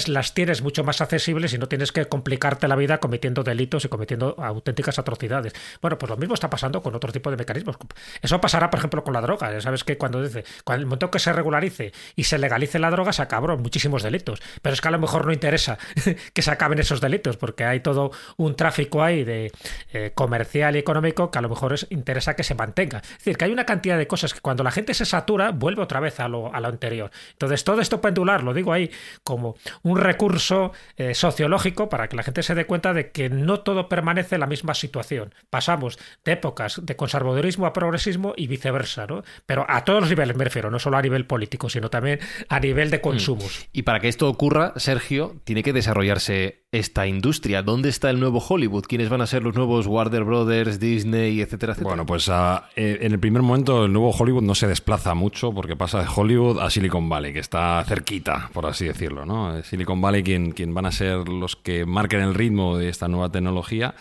las tienes mucho más accesibles y no tienes que complicarte la vida cometiendo delitos y cometiendo auténticas atrocidades. Bueno, pues lo mismo está pasando con otro tipo de mecanismos. Eso pasará, por ejemplo, con la droga. Ya sabes que cuando dice, cuando el momento que se regularice y se legalice la droga, se acabaron muchísimos delitos. Pero es que a lo mejor no interesa que se acaben esos delitos, porque hay todo un tráfico ahí de eh, comercial y económico que a lo mejor es, interesa que se mantenga. Es decir, que hay una cantidad de cosas que cuando la gente se satura, vuelve otra vez a lo, a lo anterior. Entonces, todo esto pendular, lo digo ahí como un recurso eh, sociológico para que la gente se dé cuenta de que no todo permanece en la misma situación. Pasamos de épocas de conservadurismo a progresismo y viceversa, ¿no? Pero a todos los niveles me refiero, no solo a nivel político, sino también a nivel de consumos. Y para que esto ocurra, Sergio, tiene que desarrollarse esta industria. ¿Dónde está el nuevo Hollywood? ¿Quiénes van a ser los nuevos Warner Brothers, Disney, etcétera, etcétera? Bueno, pues uh, en el primer momento el nuevo Hollywood no se desplaza mucho porque pasa de Hollywood a Silicon Valley, que está cerquita, por así decirlo, ¿no? Silicon Valley quien, van a ser los que marquen el ritmo de esta nueva tecnología.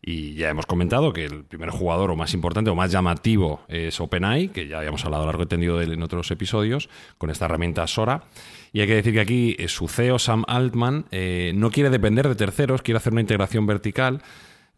Y ya hemos comentado que el primer jugador o más importante o más llamativo es OpenAI, que ya habíamos hablado largo y tendido en otros episodios, con esta herramienta Sora. Y hay que decir que aquí eh, su CEO, Sam Altman, eh, no quiere depender de terceros, quiere hacer una integración vertical.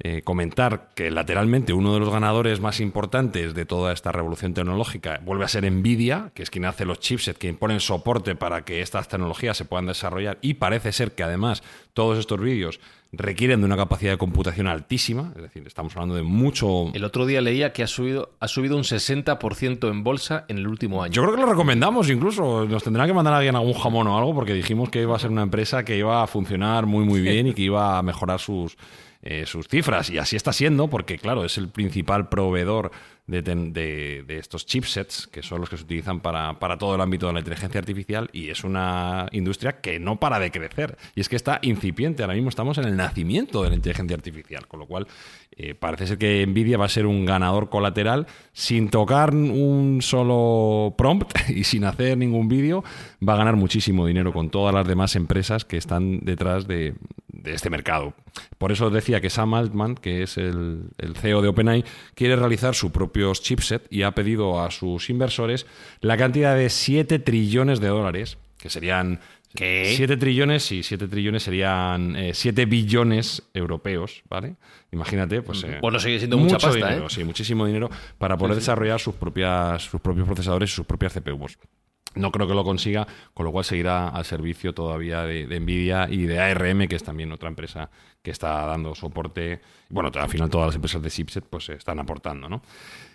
Eh, comentar que lateralmente uno de los ganadores más importantes de toda esta revolución tecnológica vuelve a ser Nvidia, que es quien hace los chipsets, quien pone el soporte para que estas tecnologías se puedan desarrollar. Y parece ser que además todos estos vídeos requieren de una capacidad de computación altísima, es decir, estamos hablando de mucho... El otro día leía que ha subido, ha subido un 60% en bolsa en el último año. Yo creo que lo recomendamos incluso, nos tendrá que mandar a alguien algún jamón o algo porque dijimos que iba a ser una empresa que iba a funcionar muy muy bien y que iba a mejorar sus eh, sus cifras. Y así está siendo, porque claro, es el principal proveedor de, de, de, estos chipsets, que son los que se utilizan para, para, todo el ámbito de la inteligencia artificial, y es una industria que no para de crecer. Y es que está incipiente, ahora mismo estamos en el nacimiento de la inteligencia artificial, con lo cual eh, parece ser que Nvidia va a ser un ganador colateral sin tocar un solo prompt y sin hacer ningún vídeo, va a ganar muchísimo dinero con todas las demás empresas que están detrás de, de este mercado. Por eso decía que Sam Altman, que es el, el CEO de OpenAI, quiere realizar su propios chipset y ha pedido a sus inversores la cantidad de 7 trillones de dólares, que serían ¿Qué? 7 trillones y 7 trillones serían eh, 7 billones europeos, ¿vale? Imagínate, pues. Eh, bueno, sigue siendo mucha pasta, dinero, ¿eh? sí, muchísimo dinero para poder Sí, sí. desarrollar sus, propias, sus propios procesadores y sus propias CPUs. No creo que lo consiga, con lo cual seguirá al servicio todavía de, Nvidia y de ARM, que es también otra empresa que está dando soporte. Bueno, al final todas las empresas de chipset pues están aportando, ¿no?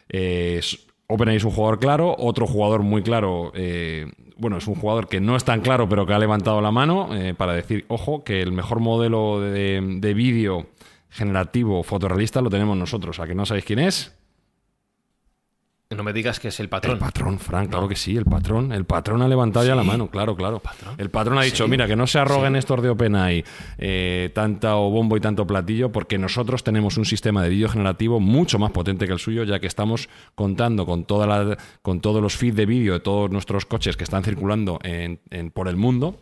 Eh, OpenAI es un jugador claro, otro jugador muy claro, eh, bueno, es un jugador que no es tan claro, pero que ha levantado la mano eh, para decir, ojo, que el mejor modelo de, de vídeo generativo fotorrealista lo tenemos nosotros. ¿A que no sabéis quién es? No me digas que es el patrón. El patrón, Frank, claro que sí, el patrón. El patrón ha levantado ya la mano, claro, claro. El patrón ha dicho, mira, que no se arroguen estos de OpenAI eh, tanto bombo y tanto platillo, porque nosotros tenemos un sistema de vídeo generativo mucho más potente que el suyo, ya que estamos contando con, toda la- con todos los feeds de vídeo de todos nuestros coches que están circulando en- en- por el mundo.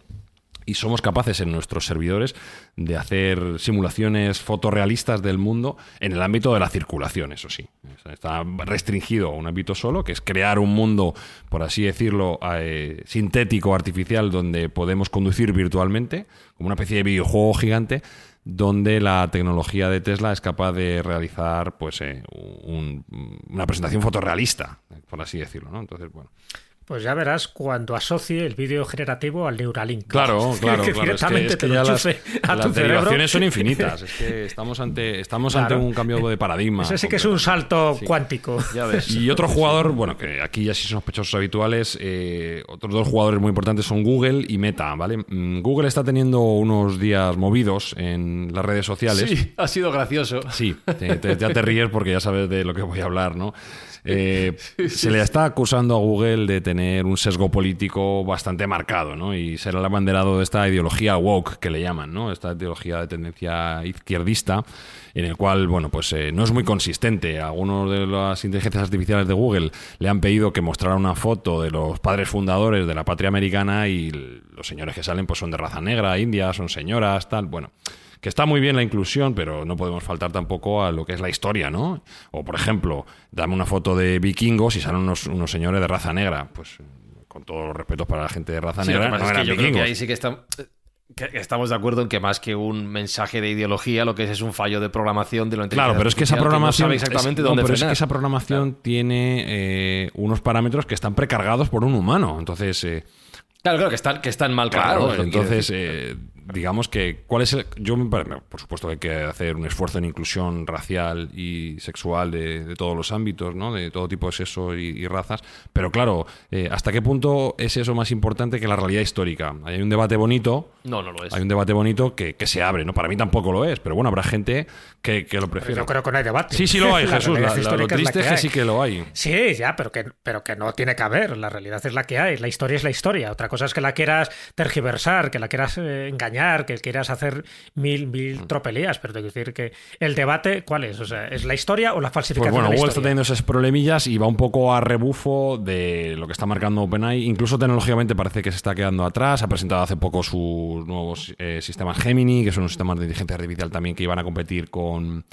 Y somos capaces en nuestros servidores de hacer simulaciones fotorrealistas del mundo en el ámbito de la circulación, eso sí. Está restringido a un ámbito solo, que es crear un mundo, por así decirlo, eh, sintético, artificial, donde podemos conducir virtualmente, como una especie de videojuego gigante, donde la tecnología de Tesla es capaz de realizar pues, eh, un- una presentación fotorrealista, por así decirlo. ¿no? Entonces, bueno. Pues ya verás cuando asocie el vídeo generativo al Neuralink. Claro, claro, que claro. directamente es que, te lo ya las, a las tu cerebro. derivaciones son infinitas. Es que estamos ante, estamos ante un cambio de paradigma. Ese sí que es un salto cuántico. Ya ves. Y otro jugador, bueno, que aquí ya sí son sospechosos habituales, eh, otros dos jugadores muy importantes son Google y Meta, ¿vale? Mm, Google está teniendo unos días movidos en las redes sociales. Sí, ha sido gracioso. Sí, te- te- ya te ríes porque ya sabes de lo que voy a hablar, ¿no? Eh, se le está acusando a Google de tener un sesgo político bastante marcado, ¿no? Y ser el abanderado de esta ideología woke que le llaman, ¿no? Esta ideología de tendencia izquierdista, en el cual, bueno, pues eh, no es muy consistente. Algunos de las inteligencias artificiales de Google le han pedido que mostrara una foto de los padres fundadores de la patria americana y los señores que salen pues son de raza negra, india, son señoras, tal, bueno que está muy bien la inclusión, pero no podemos faltar tampoco a lo que es la historia, ¿no? O, por ejemplo, dame una foto de vikingos y salen unos, unos señores de raza negra. Pues, con todos los respetos para la gente de raza Sí, lo negra, no es que yo creo que vikingos. ahí sí que, está- que estamos de acuerdo en que más que un mensaje de ideología, lo que es es un fallo de programación de inteligencia Claro, pero es que esa programación. no sabe exactamente es, no, dónde pero es que esa programación tiene eh, unos parámetros que están precargados por un humano. Entonces. eh, Claro, claro, que están, que están mal Claro, cargados, lo entonces, eh, digamos que, ¿cuál es el...? Yo, por supuesto, que hay que hacer un esfuerzo en inclusión racial y sexual de, de todos los ámbitos, ¿no? De todo tipo de sexo y, y razas. Pero claro, eh, ¿hasta qué punto es eso más importante que la realidad histórica? Hay un debate bonito... No, no lo es. Hay un debate bonito que, que se abre, ¿no? Para mí tampoco lo es, pero bueno, habrá gente que, que lo prefiere. Yo creo que no hay debate. Sí, sí lo hay, Jesús. La- la- lo triste es la que hay. sí que lo hay. Sí, ya, pero que, pero que no tiene que haber. La realidad es la que hay. La historia es la historia. Otra cosa es que la quieras tergiversar, que la quieras eh, engañar, que quieras hacer mil, Mm. mil tropelías. Pero tengo que decir que el debate, ¿cuál es? O sea, ¿es la historia o la Pues falsificación bueno, de la Google está teniendo esos problemillas y va un poco a rebufo de lo que está marcando OpenAI. Incluso tecnológicamente parece que se está quedando atrás. Ha presentado hace poco sus nuevos eh, sistemas Gemini, que son unos sistemas de inteligencia artificial también que iban a competir con,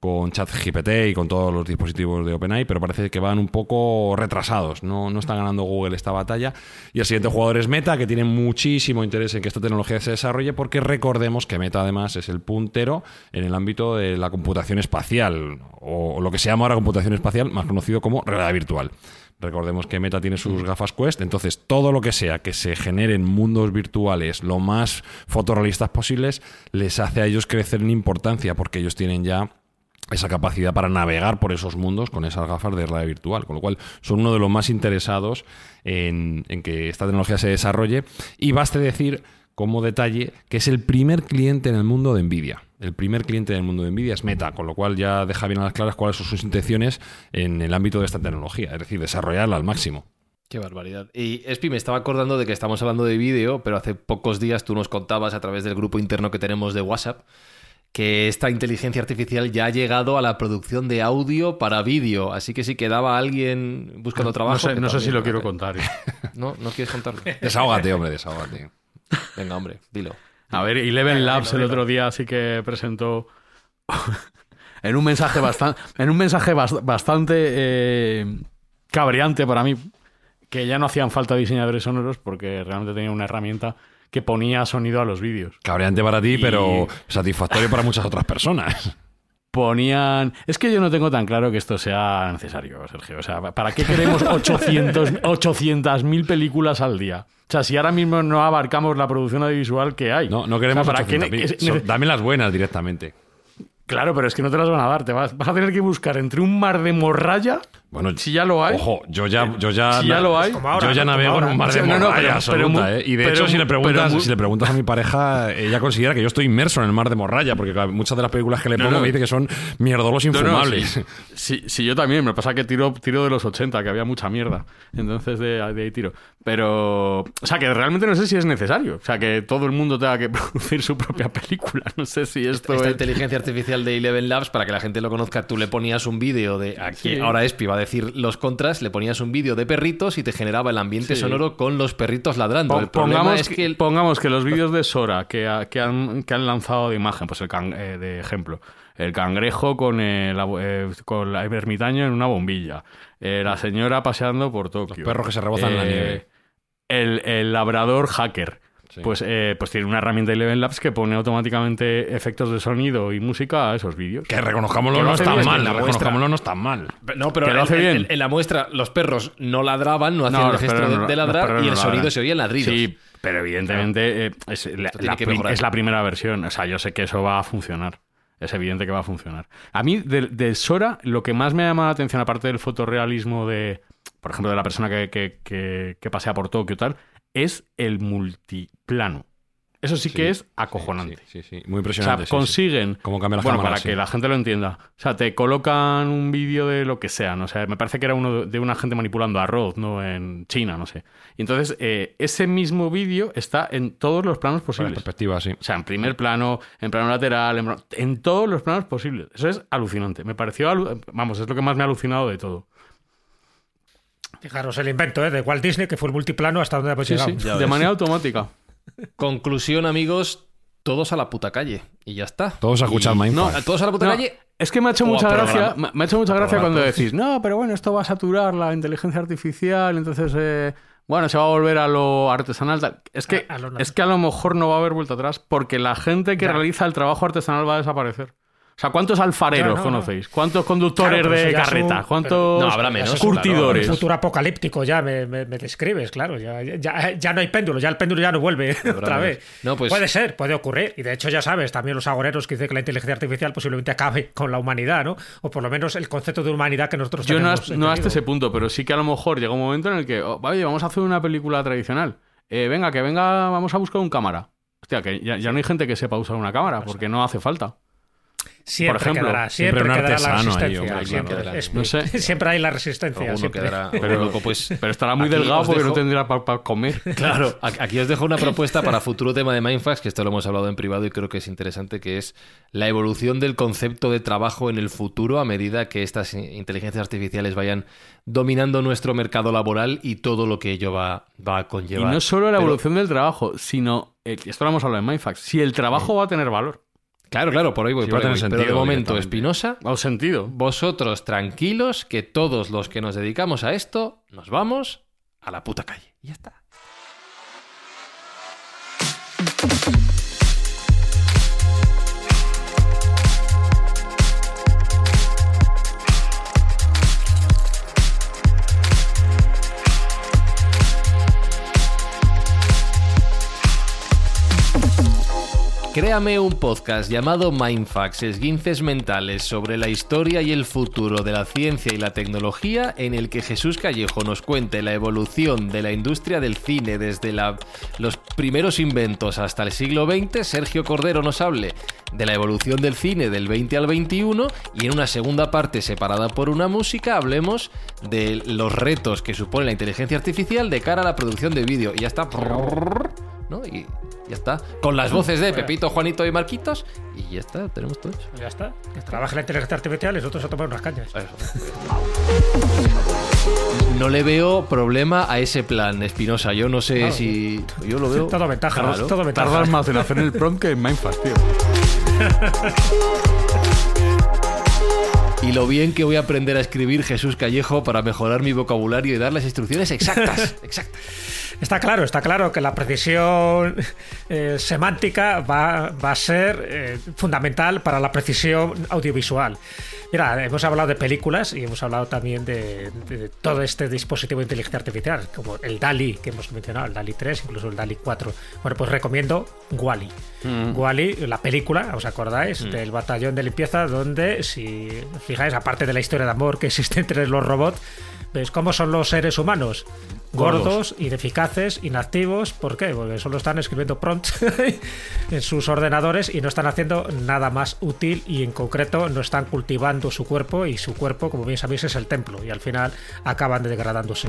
con ChatGPT y con todos los dispositivos de OpenAI, pero parece que van un poco retrasados. No, no está ganando Google esta batalla. Y el siguiente jugador es Meta, que tiene muchísimo interés en que esta tecnología se desarrolle, porque recordemos que Meta además es el puntero en el ámbito de la computación espacial, o, lo que se llama ahora computación espacial, más conocido como realidad virtual. Recordemos que Meta tiene sus gafas Quest, entonces todo lo que sea que se genere en mundos virtuales lo más fotorrealistas posibles les hace a ellos crecer en importancia porque ellos tienen ya esa capacidad para navegar por esos mundos con esas gafas de realidad virtual, con lo cual son uno de los más interesados en, en que esta tecnología se desarrolle y baste decir como detalle que es el primer cliente en el mundo de Nvidia. El primer cliente en el mundo de Nvidia es Meta, con lo cual ya deja bien a las claras cuáles son sus intenciones en el ámbito de esta tecnología, es decir, desarrollarla al máximo. Qué barbaridad. Y Espi, me estaba acordando de que estamos hablando de vídeo, pero hace pocos días tú nos contabas a través del grupo interno que tenemos de WhatsApp que esta inteligencia artificial ya ha llegado a la producción de audio para vídeo. Así que si quedaba alguien buscando trabajo. No sé, que no sé si lo quiero contar. ¿eh? No, no quieres contarlo. Desahógate, hombre, desahógate. Venga, hombre, dilo. A ver, Eleven Labs el otro día sí que presentó en un mensaje bastante, en un mensaje bas- bastante eh, cabreante para mí, que ya no hacían falta diseñadores sonoros porque realmente tenía una herramienta que ponía sonido a los vídeos. Cabreante para ti, Y- pero satisfactorio para muchas otras personas. Ponían... Es que yo no tengo tan claro que esto sea necesario, Sergio. O sea, ¿para qué queremos 800 800.000 películas al día? O sea, si ahora mismo no abarcamos la producción audiovisual que hay. No, no queremos O sea, ¿para qué ne- 800.000. es- Son- Dame las buenas directamente. Claro, pero es que no te las van a dar. Te vas, vas a tener que buscar entre un mar de morralla. Bueno, si ya lo hay. Ojo, yo ya, yo ya, Si ya lo hay. Ahora, yo ya navego en un mar de no, no, morralla pero- absoluta, pero mu- ¿eh? Y de pero hecho, si le preguntas, si le preguntas a mi pareja, ella considera que yo estoy inmerso en el mar de morralla, porque muchas de las películas que le pongo no. me dice que son mierdolos No, no, infumables. sí, sí, sí, yo también. Me pasa que tiro, tiro de los 80, que había mucha mierda. Entonces de, de ahí tiro. Pero. O sea, que realmente no sé si es necesario. O sea, que todo el mundo tenga que producir su propia película. No sé si esto Esta es. inteligencia artificial de Eleven Labs, para que la gente lo conozca, tú le ponías un vídeo de. Aquí, Sí. ahora Espi va a decir los contras, le ponías un vídeo de perritos y te generaba el ambiente Sí. sonoro con los perritos ladrando. El problema pongamos, es que, el- pongamos que los vídeos de Sora que, que han, que han lanzado de imagen, pues el can- eh, de ejemplo, el cangrejo con el, eh, con el ermitaño en una bombilla, eh, la señora paseando por Tokio, perros que se rebozan en la nieve. el, el labrador hacker. Pues, eh, pues tiene una herramienta Eleven Labs que pone automáticamente efectos de sonido y música a esos vídeos. Que reconozcámoslo Que no hace está mal, la reconozcámoslo no está mal. No, pero Que lo en, hace en- bien. en- en la muestra los perros no ladraban, no hacían No, el gesto de, no- de ladrar y no el sonido se oía en ladridos. Sí, pero evidentemente eh, es, la, tiene la que prim- mejorar. es la primera versión. O sea, yo sé que eso va a funcionar. Es evidente que va a funcionar. A mí, de, de Sora, lo que más me ha llamado la atención, aparte del fotorrealismo de, por ejemplo, de la persona que, que, que- que pasea por Tokio y tal, es el multiplano. Eso sí, que es acojonante. Sí, sí, sí. Muy O sea, impresionante. sí, sí. consiguen. Cómo cambia la bueno, cámara, para que la gente lo entienda. O sea, te colocan un vídeo de lo que sea, ¿no? O sea, me parece que era uno de- una gente manipulando arroz, ¿no? En China, no sé. Y entonces, eh, ese mismo vídeo está en todos los planos posibles. perspectiva, sí. O sea, en primer plano, en plano lateral, en, en todos los planos posibles. Eso es alucinante. Me pareció, alu- vamos, es lo que más me ha alucinado de todo. Fijaros el invento ¿eh? de Walt Disney, que fue el multiplano hasta donde hemos Sí, de ves. manera automática. Conclusión, amigos, todos a la puta calle. Y ya está. Todos a escuchar Y-. No, todos a la puta No, calle. Es que me ha hecho mucha gracia, me ha hecho mucha gracia cuando decís, no, pero bueno, esto va a saturar la inteligencia artificial, entonces, eh, bueno, se va a volver a lo artesanal. tal". Es que, A- a lo es que a lo mejor no va a haber vuelta atrás porque la gente que Ya. realiza el trabajo artesanal va a desaparecer. O sea, ¿cuántos alfareros Ya, no, no. conocéis? ¿Cuántos conductores Claro, pero de carreta? ¿Cuántos No, habrá menos, curtidores? Un futuro apocalíptico ya me, me- me describes, claro. Ya, ya, ya no hay péndulo, ya el péndulo ya no vuelve otra vez. Pues- Puede ser, puede ocurrir. Y de hecho, ya sabes, también los agoreros que dicen que la inteligencia artificial posiblemente acabe con la humanidad, ¿no? O por lo menos el concepto de humanidad que nosotros Yo no, tenemos. hasta- no hasta ese punto, pero sí que a lo mejor llega un momento en el que, oh, oye, vamos a hacer una película tradicional. Eh, venga, que venga, vamos a buscar un cámara. Hostia, que ya, ya no hay gente que sepa usar una cámara porque no hace falta. Siempre por ejemplo, quedará, siempre siempre, un quedará la artesano ahí, resistencia. hombre, siempre, claro. es- No sé. siempre hay la resistencia. Alguno siempre. quedará Pero- loco, pues. Pero estará muy Aquí delgado porque dejo- no tendrá para comer. Claro, aquí os dejo una propuesta para futuro tema de Mindfax, que esto lo hemos hablado en privado y creo que es interesante, que es la evolución del concepto de trabajo en el futuro a medida que estas in- inteligencias artificiales vayan dominando nuestro mercado laboral y todo lo que ello va, va a Y conllevar. no solo la Pero- evolución del trabajo, sino, esto lo hemos hablado en Mindfax, si el trabajo va a tener valor Claro, claro, por ahí voy, Sí, por ahí. Pero de momento. Espinosa, sentido. vosotros tranquilos, que todos los que nos dedicamos a esto, nos vamos a la puta calle. Y ya está. Créame un podcast llamado Mindfax, esguinces mentales sobre la historia y el futuro de la ciencia y la tecnología, en el que Jesús Callejo nos cuente la evolución de la industria del cine desde los primeros inventos hasta el siglo XX. Sergio Cordero nos hable de la evolución del cine del 20 al 21 y en una segunda parte separada por una música hablemos de los retos que supone la inteligencia artificial de cara a la producción de vídeo. Y ya está. ¿No? Y ya está. Con las voces de Pepito, Juanito y Marquitos. Y ya está, tenemos todo eso. Ya está. Que trabaje la inteligencia artificial y nosotros a tomar unas cañas. No le veo problema a ese plan, Espinosa. Yo no sé Claro. si. Yo lo veo. Todo ventaja, Claro. todo ventaja. Tardas más en hacer el prompt que en Mindfax, tío. Y lo bien que voy a aprender a escribir Jesús Callejo para mejorar mi vocabulario y dar las instrucciones exactas. exactas. Está claro, está claro que la precisión eh, semántica va, va a ser eh, fundamental para la precisión audiovisual. Mira, hemos hablado de películas y hemos hablado también de, de todo este dispositivo de inteligencia artificial, como el DALI que hemos mencionado, el DALI 3, incluso el DALI 4. Bueno, pues recomiendo Wally. Wally, la película, ¿os acordáis? Del batallón de limpieza, donde, si fijáis, aparte de la historia de amor que existe entre los robots, ¿Ves cómo son los seres humanos? Gordos. Gordos, ineficaces, inactivos. ¿Por qué? Porque solo están escribiendo prompt en sus ordenadores y no están haciendo nada más útil y en concreto no están cultivando su cuerpo y su cuerpo, como bien sabéis, es el templo y al final acaban degradándose.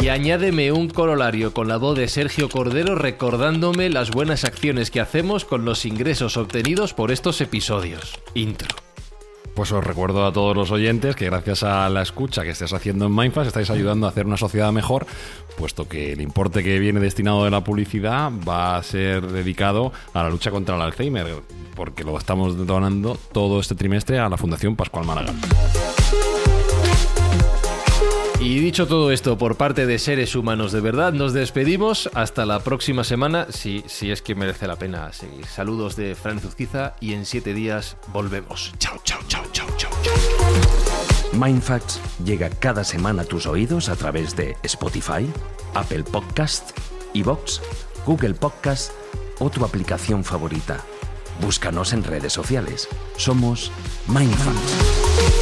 Y añádeme un corolario con la voz de Sergio Cordero recordándome las buenas acciones que hacemos con los ingresos obtenidos por estos episodios. Intro. Pues os recuerdo a todos los oyentes que gracias a la escucha que estés haciendo en Mindfast estáis ayudando a hacer una sociedad mejor, puesto que el importe que viene destinado de la publicidad va a ser dedicado a la lucha contra el Alzheimer, porque lo estamos donando todo este trimestre a la Fundación Pascual Málaga. Y dicho todo esto por parte de seres humanos de verdad, nos despedimos hasta la próxima semana, si, si es que merece la pena seguir. Saludos de Fran Zuzquiza y en siete días volvemos. Chao, chao, chao, chao, chao. Mindfacts llega cada semana a tus oídos a través de Spotify, Apple Podcast, Evox, Google Podcast o tu aplicación favorita. Búscanos en redes sociales. Somos Mindfacts.